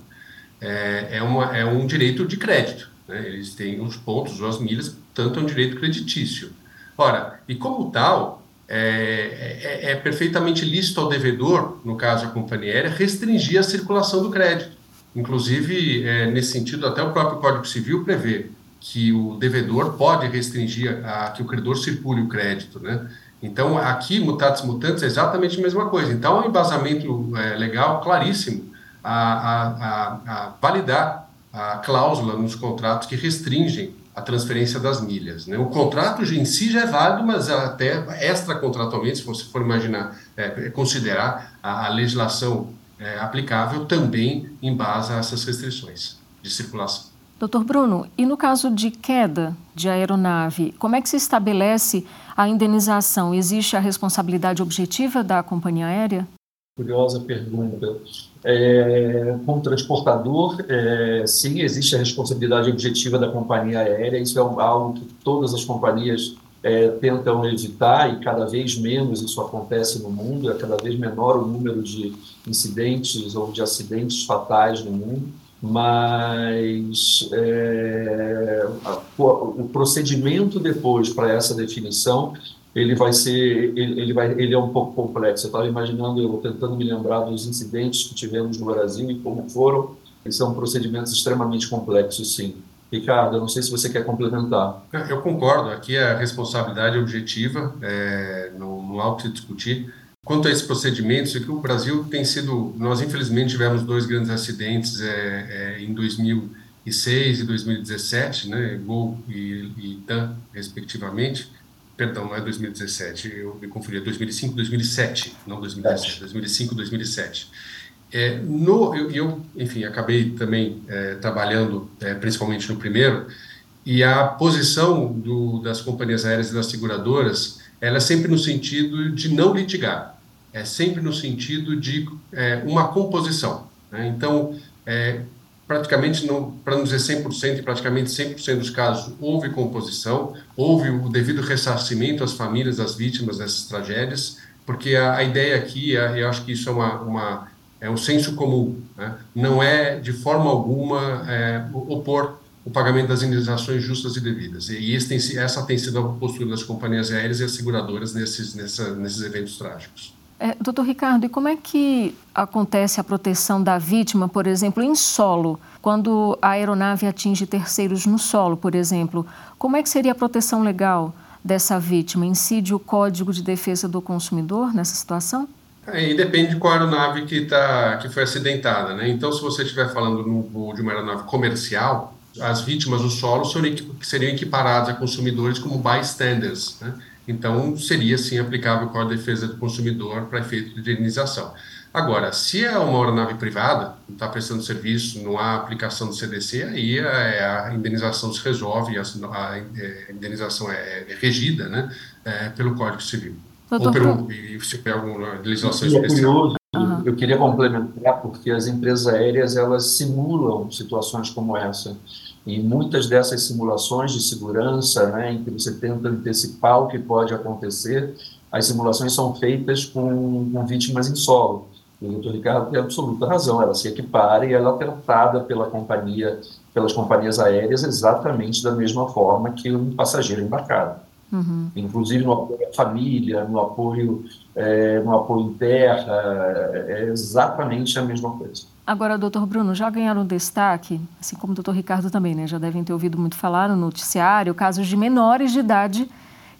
Speaker 4: é, é, uma, é um direito de crédito. Né? Eles têm os pontos as milhas, portanto, é um direito creditício. Ora, e como tal, é, é, é, perfeitamente lícito ao devedor, no caso a companhia aérea, restringir a circulação do crédito. Inclusive, é, nesse sentido, até o próprio Código Civil prevê que o devedor pode restringir a, que o credor circule o crédito, né? Então, aqui, mutatis mutandis, é exatamente a mesma coisa. Então, é um embasamento é, legal claríssimo a, a, a, a, validar a cláusula nos contratos que restringem a transferência das milhas. Né? O contrato em si já é válido, mas até extracontratualmente, se você for imaginar, é, considerar a, legislação é, aplicável, também embasa essas restrições de circulação.
Speaker 2: Doutor Bruno, e no caso de queda de aeronave, como é que se estabelece a indenização? Existe a responsabilidade objetiva da companhia aérea?
Speaker 3: Curiosa pergunta. É, como transportador, é, sim, existe a responsabilidade objetiva da companhia aérea. Isso é algo que todas as companhias é, tentam evitar, e cada vez menos isso acontece no mundo, é cada vez menor o número de incidentes ou de acidentes fatais no mundo, mas é, o procedimento depois para essa definição ele vai ser ele, ele, vai ele é um pouco complexo. Eu estava imaginando, eu tentando me lembrar dos incidentes que tivemos no Brasil e como foram. Eles são procedimentos extremamente complexos, sim. Ricardo, eu não sei se você quer complementar.
Speaker 4: Eu concordo, aqui a responsabilidade objetiva, é, não, não há o que discutir. Quanto a esses procedimentos, é o Brasil tem sido, nós infelizmente tivemos dois grandes acidentes é, é, em 2006 e 2017, né, Gol e, e TAM, respectivamente. Perdão, não é 2017, eu me confundi, é 2005, 2007, não 2017, 2005, 2007. É, no, eu, eu, enfim, acabei também é, trabalhando é, principalmente no primeiro, e a posição do, das companhias aéreas e das seguradoras, ela é sempre no sentido de não litigar, é sempre no sentido de é, uma composição. Né? Então, é, praticamente, para não dizer 100%, praticamente 100% dos casos, houve composição, houve o devido ressarcimento às famílias das vítimas dessas tragédias, porque a, a ideia aqui, a, eu acho que isso é uma, uma é um senso comum. Né? Não é, de forma alguma, é, opor o pagamento das indenizações justas e devidas. E tem, essa tem sido a postura das companhias aéreas e as seguradoras nesses, nessa, nesses eventos trágicos.
Speaker 2: É, doutor Ricardo, e como é que acontece a proteção da vítima, por exemplo, em solo, quando a aeronave atinge terceiros no solo, por exemplo? Como é que seria a proteção legal dessa vítima? Incide o Código de Defesa do Consumidor nessa situação?
Speaker 4: Aí depende de qual aeronave que, tá, que foi acidentada, né? Então, se você estiver falando no, de uma aeronave comercial, as vítimas do solo seriam, seriam equiparadas a consumidores como bystanders, né? Então, seria sim aplicável com a defesa do consumidor para efeito de indenização. Agora, se é uma aeronave privada, não está prestando serviço, não há aplicação do CDC, aí a, é, a indenização se resolve, a, a, é, indenização é, é regida né, é, pelo Código Civil. Doutor, ou pelo, se tiver alguma legislação
Speaker 3: é Curioso, uhum. Eu queria complementar, porque as empresas aéreas elas simulam situações como essa. E muitas dessas simulações de segurança, né, em que você tenta antecipar o que pode acontecer, as simulações são feitas com, com vítimas em solo. E o doutor Ricardo tem absoluta razão, ela se equipara e ela é tratada pela companhia, pelas companhias aéreas exatamente da mesma forma que um passageiro embarcado. Uhum. Inclusive no apoio à família, no apoio, é, no apoio em terra, é exatamente a mesma coisa.
Speaker 2: Agora, doutor Bruno, já ganharam destaque, assim como o doutor Ricardo também, né? Já devem ter ouvido muito falar no noticiário, casos de menores de idade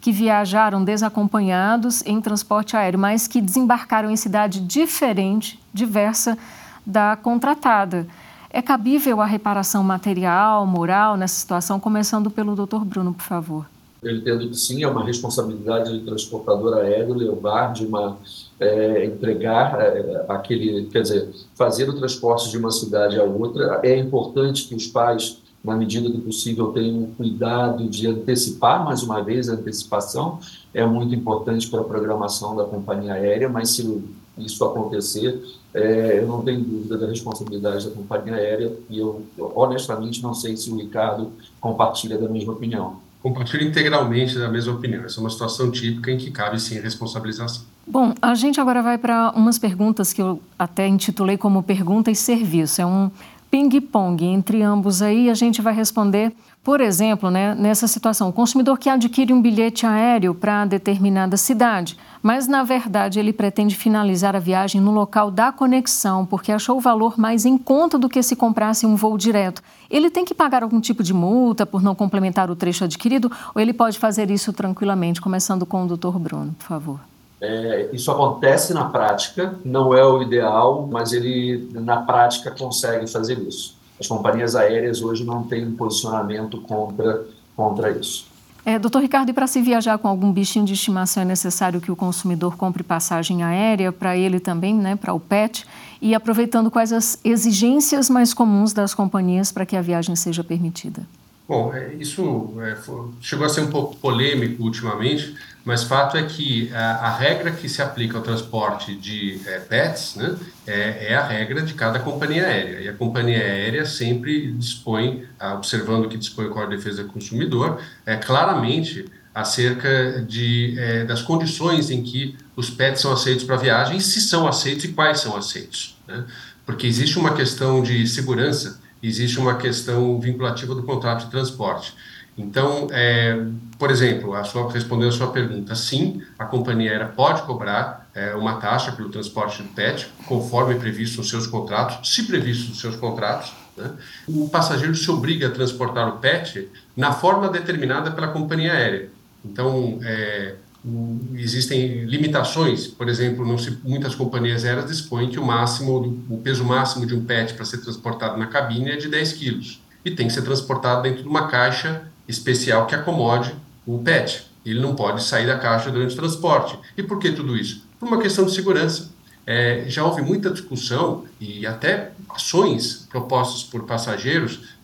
Speaker 2: que viajaram desacompanhados em transporte aéreo, mas que desembarcaram em cidade diferente, diversa da contratada. É cabível a reparação material, moral nessa situação? Começando pelo doutor Bruno, por favor
Speaker 3: eu entendo que sim, é uma responsabilidade do transportador aéreo levar de uma é, entregar é, aquele, quer dizer, fazer o transporte de uma cidade a outra. É importante que os pais, na medida do possível, tenham cuidado de antecipar, mais uma vez, a antecipação é muito importante para a programação da companhia aérea, mas se isso acontecer, é, eu não tenho dúvida da responsabilidade da companhia aérea e eu, honestamente, não sei se o Ricardo compartilha da mesma opinião
Speaker 4: compartilho integralmente da mesma opinião. Essa é uma situação típica em que cabe sim responsabilização.
Speaker 2: Bom, a gente agora vai para umas perguntas que eu até intitulei como pergunta e serviço. É um ping-pong entre ambos aí. A gente vai responder, por exemplo, né, nessa situação, o consumidor que adquire um bilhete aéreo para determinada cidade, mas na verdade ele pretende finalizar a viagem no local da conexão, porque achou o valor mais em conta do que se comprasse um voo direto. Ele tem que pagar algum tipo de multa por não complementar o trecho adquirido ou ele pode fazer isso tranquilamente? Começando com o doutor Bruno, por favor.
Speaker 3: É, isso acontece na prática, não é o ideal, mas ele na prática consegue fazer isso. As companhias aéreas hoje não têm um posicionamento contra, contra isso.
Speaker 2: É, doutor Ricardo, e para se viajar com algum bichinho de estimação é necessário que o consumidor compre passagem aérea para ele também, né, para o PET? E aproveitando quais as exigências mais comuns das companhias para que a viagem seja permitida?
Speaker 4: Bom, é, isso é, chegou a ser um pouco polêmico ultimamente, mas fato é que a, a regra que se aplica ao transporte de é, pets né, é, é, a regra de cada companhia aérea. E a companhia aérea sempre dispõe, observando que dispõe o Código de Defesa do Consumidor, é, claramente acerca de, é, das condições em que os pets são aceitos para viagem, se são aceitos e quais são aceitos. Né? Porque existe uma questão de segurança, existe uma questão vinculativa do contrato de transporte. Então, é, por exemplo, a sua, respondendo a sua pergunta, sim, a companhia aérea pode cobrar é, uma taxa pelo transporte do PET, conforme previsto nos seus contratos, se previsto nos seus contratos. Né? O passageiro se obriga a transportar o PET na forma determinada pela companhia aérea. Então, é, existem limitações, por exemplo, se, muitas companhias aéreas dispõem que o máximo, o peso máximo de um PET para ser transportado na cabine é de 10 quilos e tem que ser transportado dentro de uma caixa especial que acomode o PET. Ele não pode sair da caixa durante o transporte. E por que tudo isso? Por uma questão de segurança. É, já houve muita discussão e até ações propostas por passageiros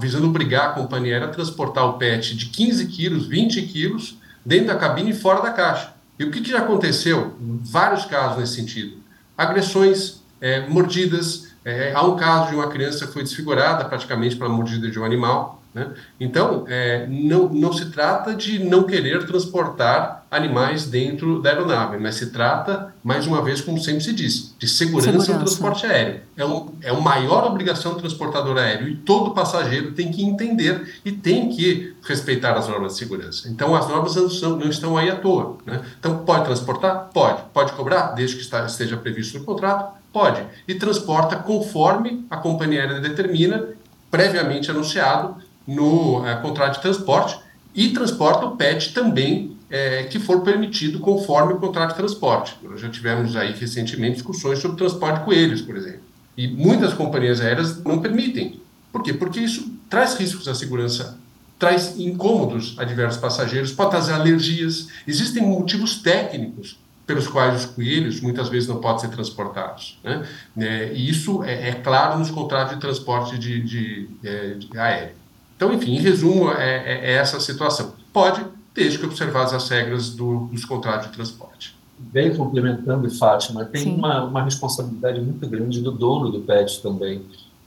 Speaker 4: visando obrigar a companhia a transportar o PET de 15 quilos, 20 quilos, dentro da cabine e fora da caixa. E o que, que já aconteceu? Vários casos nesse sentido. Agressões, é, mordidas. É, há um caso de uma criança que foi desfigurada praticamente pela mordida de um animal. Né? Então, é, não, não se trata de não querer transportar animais dentro da aeronave, mas se trata, mais uma vez, como sempre se diz, de segurança, segurança. no transporte aéreo. É, um, é uma maior obrigação do transportador aéreo e todo passageiro tem que entender e tem que respeitar as normas de segurança. Então, as normas não, são, não estão aí à toa. Né? Então, pode transportar? Pode. Pode cobrar, desde que está, esteja previsto no contrato? Pode. E transporta conforme a companhia aérea determina, previamente anunciado, no é, contrato de transporte e transporta o PET também é, que for permitido conforme o contrato de transporte. Nós já tivemos aí recentemente discussões sobre transporte de coelhos, por exemplo. E muitas companhias aéreas não permitem. Por quê? Porque isso traz riscos à segurança, traz incômodos a diversos passageiros, pode trazer alergias. Existem motivos técnicos pelos quais os coelhos muitas vezes não podem ser transportados. Né? É, e isso é, é, claro nos contratos de transporte de, de, de, é, de aéreo. Então, enfim, em resumo, é, é, é essa a situação. Pode, desde que observadas as regras do, dos contratos de transporte.
Speaker 3: Bem complementando, Fátima, tem uma, uma responsabilidade muito grande do dono do PET também.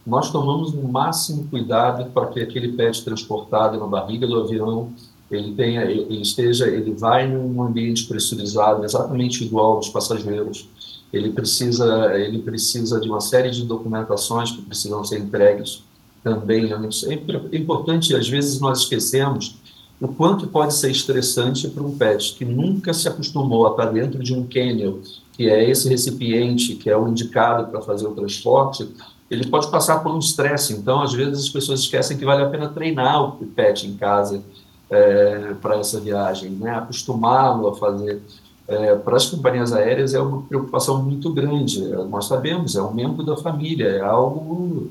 Speaker 3: Nós tomamos o máximo cuidado para que aquele PET transportado na barriga do avião ele tenha, ele esteja, ele vai num ambiente pressurizado exatamente igual aos passageiros. Ele precisa, ele precisa de uma série de documentações que precisam ser entregues também. É importante, às vezes nós esquecemos o quanto pode ser estressante para um pet que nunca se acostumou a estar dentro de um kennel, que é esse recipiente que é o indicado para fazer o transporte, ele pode passar por um estresse. Então, às vezes as pessoas esquecem que vale a pena treinar o pet em casa é, para essa viagem, né? acostumá-lo a fazer. É, para as companhias aéreas é uma preocupação muito grande. Nós sabemos, é um membro da família, é algo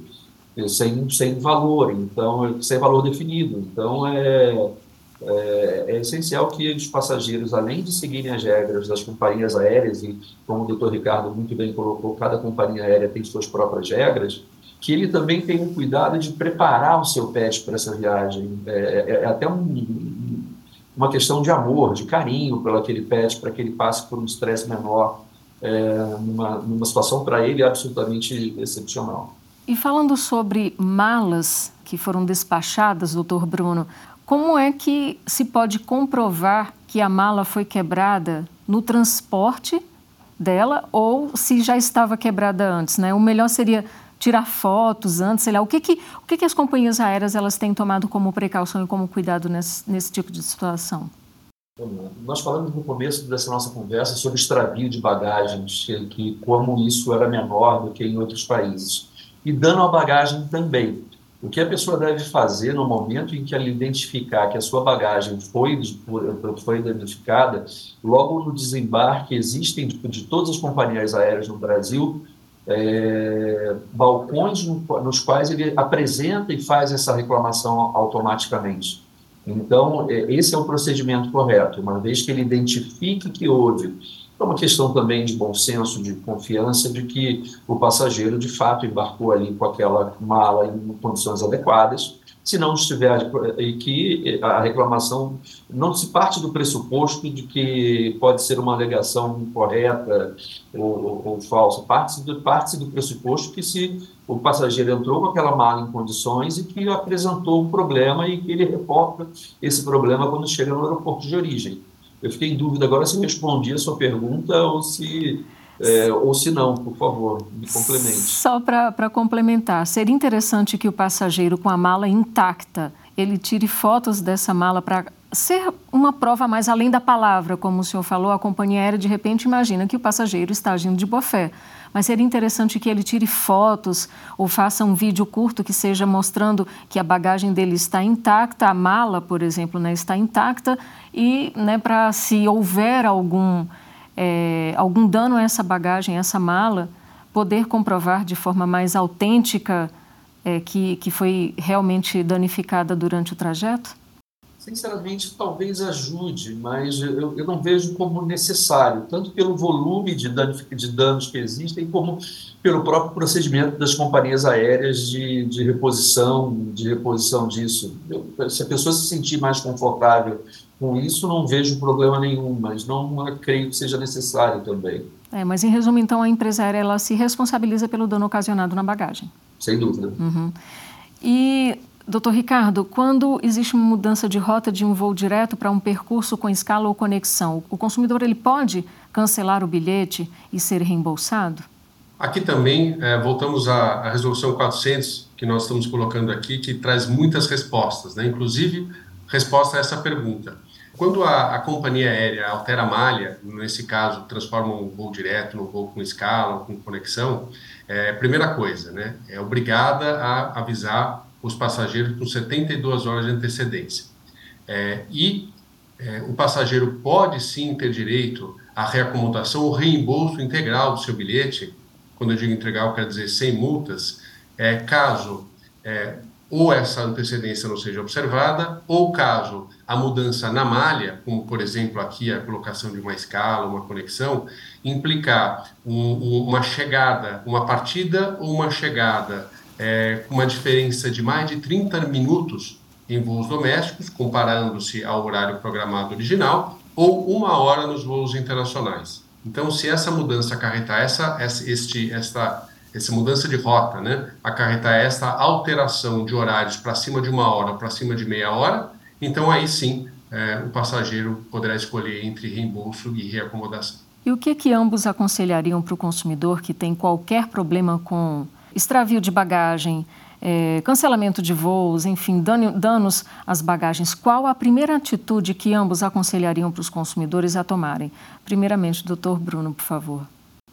Speaker 3: sem, sem valor, então sem valor definido. Então é, é, é, essencial que os passageiros, além de seguirem as regras das companhias aéreas e como o doutor Ricardo muito bem colocou, cada companhia aérea tem suas próprias regras, que ele também tenha um cuidado de preparar o seu pet para essa viagem. É, é, é até um, uma questão de amor, de carinho pelo aquele pet, para que ele passe por um estresse menor, é, numa, numa situação para ele absolutamente excepcional.
Speaker 2: E falando sobre malas que foram despachadas, doutor Bruno, como é que se pode comprovar que a mala foi quebrada no transporte dela ou se já estava quebrada antes, né? O melhor seria tirar fotos antes, sei lá. O que que, o que, que as companhias aéreas elas têm tomado como precaução e como cuidado nesse, nesse tipo de situação?
Speaker 3: Nós falamos no começo dessa nossa conversa sobre extravio de bagagens, que, que como isso era menor do que em outros países e dano à bagagem também. O que a pessoa deve fazer no momento em que ela identificar que a sua bagagem foi, foi identificada, logo no desembarque, existem de todas as companhias aéreas no Brasil é, balcões nos quais ele apresenta e faz essa reclamação automaticamente. Então, é, esse é o procedimento correto, uma vez que ele identifique que houve é uma questão também de bom senso, de confiança, de que o passageiro de fato embarcou ali com aquela mala em condições adequadas se não estiver, e que a reclamação não se parte do pressuposto de que pode ser uma alegação incorreta ou, ou, ou falsa, parte do, parte do pressuposto que se o passageiro entrou com aquela mala em condições e que apresentou um problema e que ele reporta esse problema quando chega no aeroporto de origem. Eu fiquei em dúvida agora se respondi a sua pergunta ou se é, ou se não, por favor, me complemente.
Speaker 2: Só para complementar, seria interessante que o passageiro com a mala intacta, ele tire fotos dessa mala para ser uma prova mais além da palavra, como o senhor falou, a companhia aérea de repente imagina que o passageiro está agindo de boa fé. Mas seria interessante que ele tire fotos ou faça um vídeo curto que seja mostrando que a bagagem dele está intacta, a mala, por exemplo, né, está intacta e né, para se houver algum é, algum dano a essa bagagem, a essa mala, poder comprovar de forma mais autêntica é, que, que foi realmente danificada durante o trajeto?
Speaker 3: Sinceramente, talvez ajude, mas eu, eu não vejo como necessário, tanto pelo volume de, de danos que existem, como pelo próprio procedimento das companhias aéreas de, de reposição, de reposição disso. Eu, se a pessoa se sentir mais confortável com isso, não vejo problema nenhum, mas não creio que seja necessário também.
Speaker 2: É, mas em resumo, então, a empresa aérea ela se responsabiliza pelo dano ocasionado na bagagem.
Speaker 3: Sem dúvida.
Speaker 2: Uhum. E, doutor Ricardo, quando existe uma mudança de rota de um voo direto para um percurso com escala ou conexão, o consumidor ele pode cancelar o bilhete e ser reembolsado?
Speaker 4: Aqui também é, voltamos à, à, resolução 400 que nós estamos colocando aqui, que traz muitas respostas, né? inclusive resposta a essa pergunta. Quando a, a, companhia aérea altera a malha, nesse caso, transforma um voo direto num voo com escala, com conexão, é, primeira coisa, né, é obrigada a avisar os passageiros com 72 horas de antecedência. É, e é, o passageiro pode sim ter direito à reacomodação ou reembolso integral do seu bilhete, quando eu digo integral, quer dizer sem multas, é, caso é, ou essa antecedência não seja observada, ou caso a mudança na malha, como por exemplo aqui a colocação de uma escala, uma conexão, implicar um, uma chegada, uma partida ou uma chegada é, uma diferença de mais de 30 minutos em voos domésticos, comparando-se ao horário programado original, ou uma hora nos voos internacionais. Então, se essa mudança acarretar essa, essa, este, esta essa mudança de rota, né, acarretar essa alteração de horários para cima de uma hora, para cima de meia hora, então aí sim é, o passageiro poderá escolher entre reembolso e reacomodação.
Speaker 2: E o que que ambos aconselhariam para o consumidor que tem qualquer problema com extravio de bagagem, é, cancelamento de voos, enfim, dano, danos às bagagens? Qual a primeira atitude que ambos aconselhariam para os consumidores a tomarem? Primeiramente, doutor Bruno, por favor.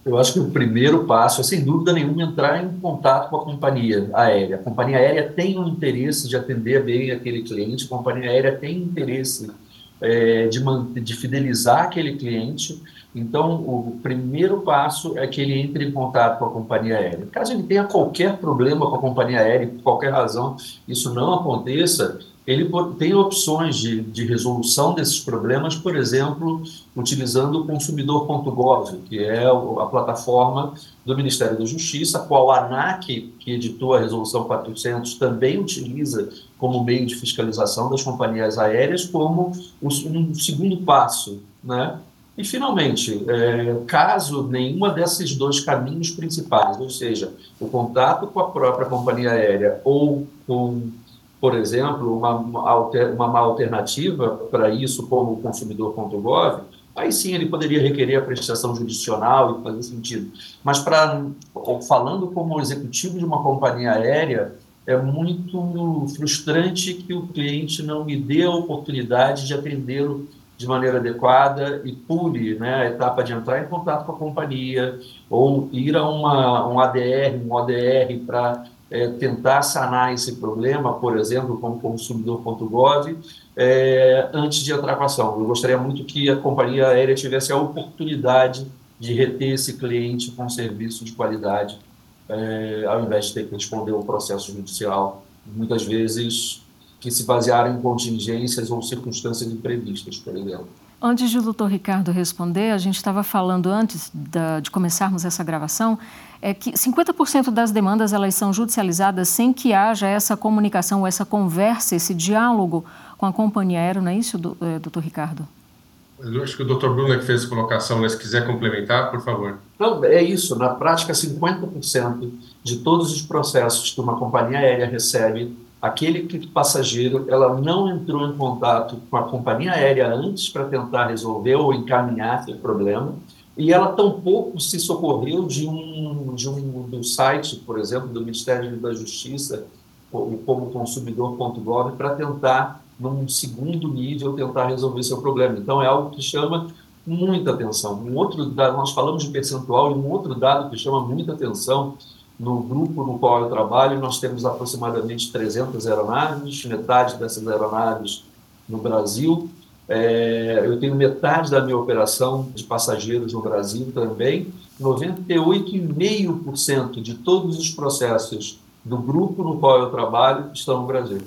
Speaker 3: Eu acho que o primeiro passo é, sem dúvida nenhuma, entrar em contato com a companhia aérea. A companhia aérea tem o interesse de atender bem aquele cliente, a companhia aérea tem interesse é, de, de fidelizar aquele cliente. Então, o primeiro passo é que ele entre em contato com a companhia aérea. Caso ele tenha qualquer problema com a companhia aérea, por qualquer razão isso não aconteça, ele tem opções de, de resolução desses problemas, por exemplo, utilizando o consumidor.gov, que é a plataforma do Ministério da Justiça, a qual a ANAC, que editou a resolução 400, também utiliza como meio de fiscalização das companhias aéreas, como um segundo passo, né? E, finalmente, é, caso nenhuma desses dois caminhos principais, ou seja, o contato com a própria companhia aérea ou com por exemplo, uma, uma alternativa para isso, como o consumidor.gov, aí sim ele poderia requerer a prestação judicional e fazer sentido. Mas, para falando como executivo de uma companhia aérea, é muito frustrante que o cliente não me dê a oportunidade de atendê-lo de maneira adequada e pule né, a etapa de entrar em contato com a companhia ou ir a uma, um ADR, um ODR para é, tentar sanar esse problema, por exemplo, como consumidor.gov, é, antes de entrar com a ação. Eu gostaria muito que a companhia aérea tivesse a oportunidade de reter esse cliente com serviço de qualidade, é, ao invés de ter que responder um processo judicial, muitas vezes que se basearam em contingências ou circunstâncias imprevistas, por exemplo.
Speaker 2: Antes de o doutor Ricardo responder, a gente estava falando antes da, de começarmos essa gravação, é que 50% das demandas elas são judicializadas sem que haja essa comunicação, essa conversa, esse diálogo com a companhia aérea, não é isso, é, doutor Ricardo?
Speaker 4: Eu acho que o doutor Bruno é que fez a colocação, mas se quiser complementar, por favor.
Speaker 3: Não, é isso. Na prática, 50% de todos os processos que uma companhia aérea recebe aquele que passageiro ela não entrou em contato com a companhia aérea antes para tentar resolver ou encaminhar aquele problema e ela tampouco se socorreu de um de um do site, por exemplo, do Ministério da Justiça, como consumidor.gov, para tentar num segundo nível tentar resolver seu problema. Então é algo que chama muita atenção. Um outro nós falamos de percentual e um outro dado que chama muita atenção no grupo no qual eu trabalho, nós temos aproximadamente 300 aeronaves, metade dessas aeronaves no Brasil. É, eu tenho metade da minha operação de passageiros no Brasil também. 98,5% de todos os processos do grupo no qual eu trabalho estão no Brasil.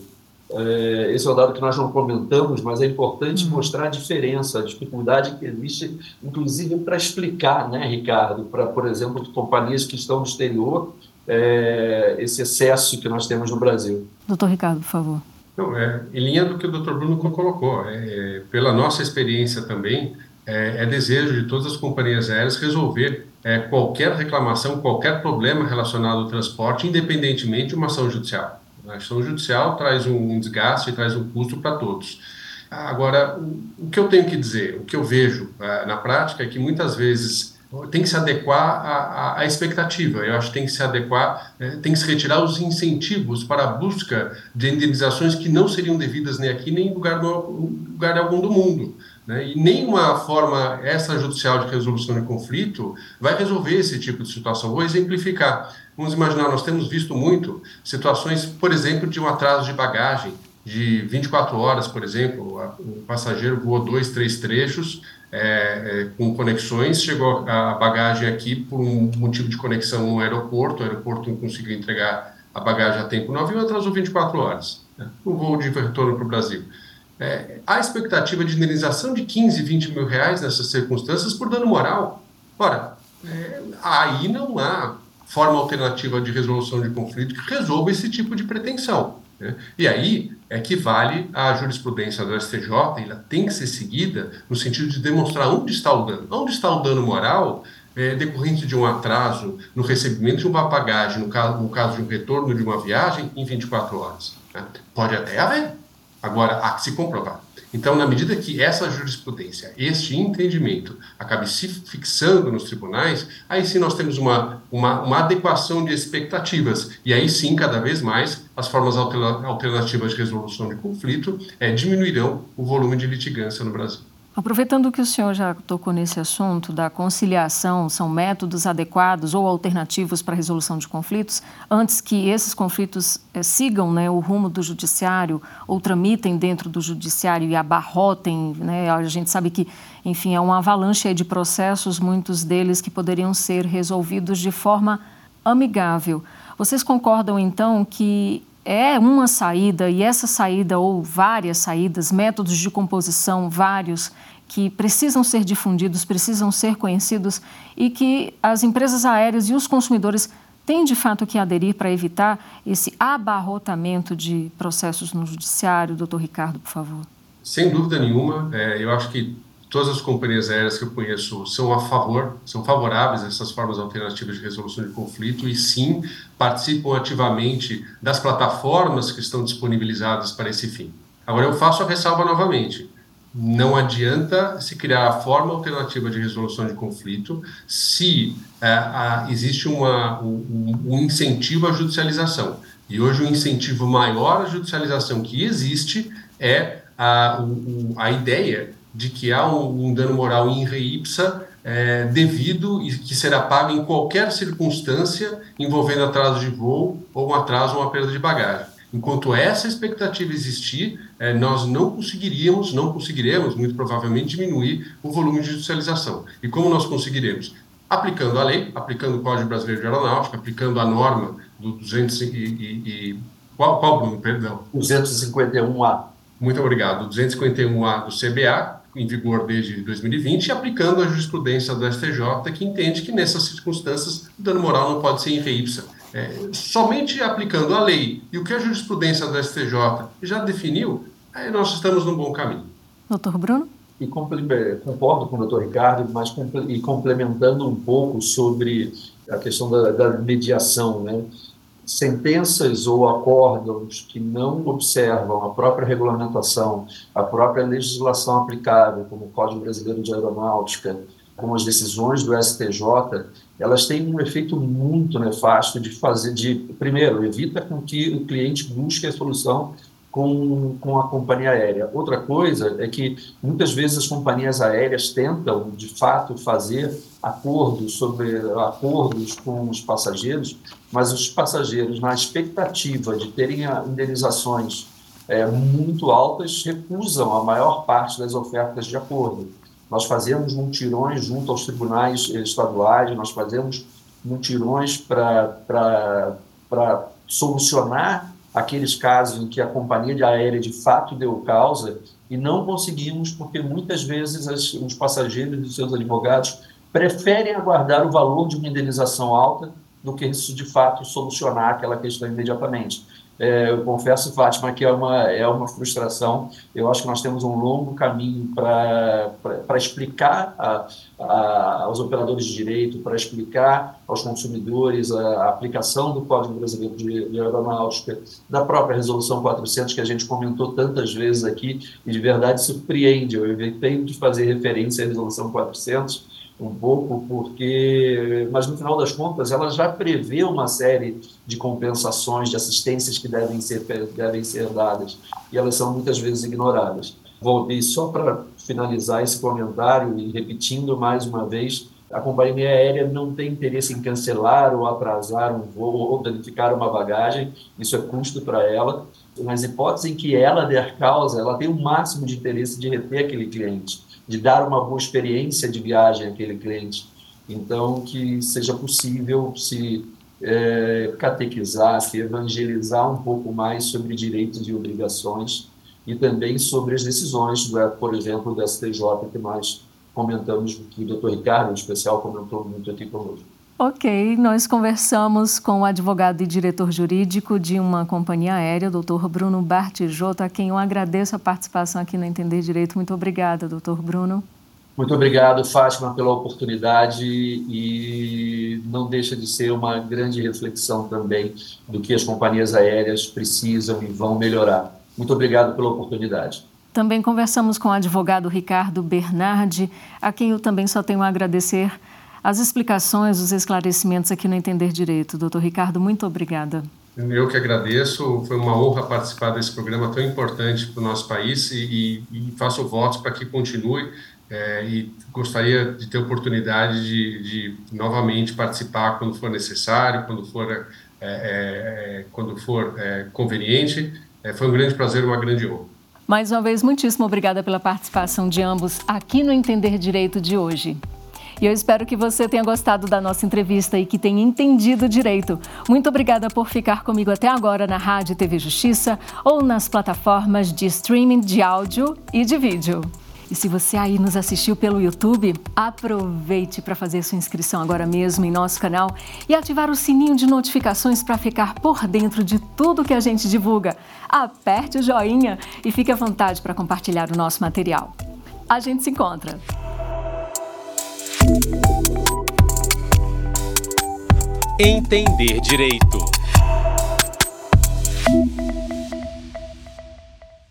Speaker 3: É, esse é um dado que nós não comentamos, mas é importante hum. mostrar a diferença, a dificuldade que existe, inclusive para explicar, né, Ricardo, para, por exemplo, companhias que estão no exterior, é, esse excesso que nós temos no Brasil.
Speaker 2: Doutor Ricardo, por favor.
Speaker 4: Não, é, em linha do que o doutor Bruno colocou, é, pela nossa experiência também, é, é, desejo de todas as companhias aéreas resolver é, qualquer reclamação, qualquer problema relacionado ao transporte, independentemente de uma ação judicial. A ação judicial traz um desgaste e traz um custo para todos. Agora, o, que eu tenho que dizer, o que eu vejo uh, na prática é que muitas vezes tem que se adequar à, expectativa. Eu acho que tem que se adequar, né, tem que se retirar os incentivos para a busca de indenizações que não seriam devidas nem aqui nem em lugar, lugar algum do mundo. Né? E nenhuma forma extrajudicial de resolução de conflito vai resolver esse tipo de situação. Vou exemplificar. Vamos imaginar, nós temos visto muito situações, por exemplo, de um atraso de bagagem de 24 horas, por exemplo, o passageiro voou dois, três trechos é, é, com conexões, chegou a bagagem aqui por um motivo de conexão no aeroporto, o aeroporto não conseguiu entregar a bagagem a tempo no avião, atrasou 24 horas, né, voo de retorno para o Brasil. É, há expectativa de indenização de 15, 20 mil reais nessas circunstâncias por dano moral. Ora, é, aí não há forma alternativa de resolução de conflito que resolva esse tipo de pretensão. Né? E aí é que vale a jurisprudência do STJ, ela tem que ser seguida no sentido de demonstrar onde está o dano. Onde está o dano moral é, decorrente de um atraso no recebimento de uma bagagem, no caso, no caso de um retorno de uma viagem, em 24 horas. Né? Pode até haver, agora há que se comprovar. Então, na medida que essa jurisprudência, este entendimento, acabe se fixando nos tribunais, aí sim nós temos uma, uma, uma adequação de expectativas. E aí sim, cada vez mais, as formas alternativas de resolução de conflito é, diminuirão o volume de litigância no Brasil.
Speaker 2: Aproveitando que o senhor já tocou nesse assunto da conciliação, são métodos adequados ou alternativos para a resolução de conflitos, antes que esses conflitos eh, sigam né, o rumo do judiciário ou tramitem dentro do judiciário e abarrotem, né, a gente sabe que, enfim, é uma avalanche de processos, muitos deles que poderiam ser resolvidos de forma amigável. Vocês concordam, então, que é uma saída e essa saída ou várias saídas, métodos de composição vários que precisam ser difundidos, precisam ser conhecidos e que as empresas aéreas e os consumidores têm de fato que aderir para evitar esse abarrotamento de processos no judiciário. Doutor Ricardo, por favor.
Speaker 4: Sem dúvida nenhuma, é, eu acho que todas as companhias aéreas que eu conheço são a favor, são favoráveis a essas formas alternativas de resolução de conflito e sim participam ativamente das plataformas que estão disponibilizadas para esse fim. Agora eu faço a ressalva novamente. Não adianta se criar a forma alternativa de resolução de conflito se é, a, existe uma, um, um incentivo à judicialização. E hoje o incentivo maior à judicialização que existe é a, a ideia de que há um, um dano moral in re ipsa é, devido e que será pago em qualquer circunstância envolvendo atraso de voo ou um atraso ou uma perda de bagagem. Enquanto essa expectativa existir, é, nós não conseguiríamos, não conseguiremos, muito provavelmente, diminuir o volume de judicialização. E como nós conseguiremos? Aplicando a lei, aplicando o Código Brasileiro de Aeronáutica, aplicando a norma do 200 e, e, e qual, qual, Bruno? Perdão.
Speaker 3: 251A.
Speaker 4: Muito obrigado. 251A do CBA, em vigor desde 2020 e aplicando a jurisprudência do STJ, que entende que nessas circunstâncias o dano moral não pode ser in re ipsa. É, somente aplicando a lei e o que a jurisprudência do STJ já definiu, aí nós estamos num bom caminho.
Speaker 2: Doutor Bruno?
Speaker 3: E concordo com o doutor Ricardo, mas e complementando um pouco sobre a questão da, da mediação, né? Sentenças ou acórdãos que não observam a própria regulamentação, a própria legislação aplicável, como o Código Brasileiro de Aeronáutica, como as decisões do STJ, elas têm um efeito muito nefasto de fazer, de primeiro, evita com que o cliente busque a solução com, com a companhia aérea. Outra coisa é que muitas vezes as companhias aéreas tentam, de fato, fazer acordos sobre acordos com os passageiros, mas os passageiros, na expectativa de terem indenizações é, muito altas, recusam a maior parte das ofertas de acordo. Nós fazemos mutirões junto aos tribunais estaduais, nós fazemos mutirões para solucionar aqueles casos em que a companhia aérea de fato deu causa e não conseguimos porque muitas vezes as, os passageiros e seus advogados preferem aguardar o valor de uma indenização alta do que de fato solucionar aquela questão imediatamente. É, eu confesso, Fátima, que é uma, é uma frustração. Eu acho que nós temos um longo caminho para explicar a, a, aos operadores de direito, para explicar aos consumidores a, a, aplicação do Código Brasileiro de, de Aeronáutica, da própria Resolução 400, que a gente comentou tantas vezes aqui, e de verdade surpreende. Eu evitei de fazer referência à Resolução 400, um pouco, porque, mas no final das contas, ela já prevê uma série de compensações, de assistências que devem ser, devem ser dadas, e elas são muitas vezes ignoradas. Voltei só para finalizar esse comentário e repetindo mais uma vez, a companhia aérea não tem interesse em cancelar ou atrasar um voo ou danificar uma bagagem, isso é custo para ela. Nas hipóteses em que ela der causa, ela tem o máximo de interesse de reter aquele cliente de dar uma boa experiência de viagem àquele cliente. Então, que seja possível se é, catequizar, se evangelizar um pouco mais sobre direitos e obrigações e também sobre as decisões, do, por exemplo, do STJ, que nós comentamos, que o doutor Ricardo, em especial, comentou muito aqui conosco.
Speaker 2: Ok, nós conversamos com o advogado e diretor jurídico de uma companhia aérea, doutor Bruno Bartijota, a quem eu agradeço a participação aqui no Entender Direito. Muito obrigada, doutor Bruno.
Speaker 3: Muito obrigado, Fátima, pela oportunidade e não deixa de ser uma grande reflexão também do que as companhias aéreas precisam e vão melhorar. Muito obrigado pela oportunidade.
Speaker 2: Também conversamos com o advogado Ricardo Bernardi, a quem eu também só tenho a agradecer as explicações, os esclarecimentos aqui no Entender Direito. Doutor Ricardo, muito obrigada.
Speaker 4: Eu que agradeço, foi uma honra participar desse programa tão importante para o nosso país e, e, e faço votos para que continue é, e gostaria de ter oportunidade de, de, novamente participar quando for necessário, quando for, é, é, quando for conveniente. Foi um grande prazer, uma grande honra.
Speaker 2: Mais uma vez, muitíssimo obrigada pela participação de ambos aqui no Entender Direito de hoje. E eu espero que você tenha gostado da nossa entrevista e que tenha entendido direito. Muito obrigada por ficar comigo até agora na Rádio TV Justiça ou nas plataformas de streaming de áudio e de vídeo. E se você aí nos assistiu pelo YouTube, aproveite para fazer sua inscrição agora mesmo em nosso canal e ativar o sininho de notificações para ficar por dentro de tudo que a gente divulga. Aperte o joinha e fique à vontade para compartilhar o nosso material. A gente se encontra.
Speaker 1: Entender Direito.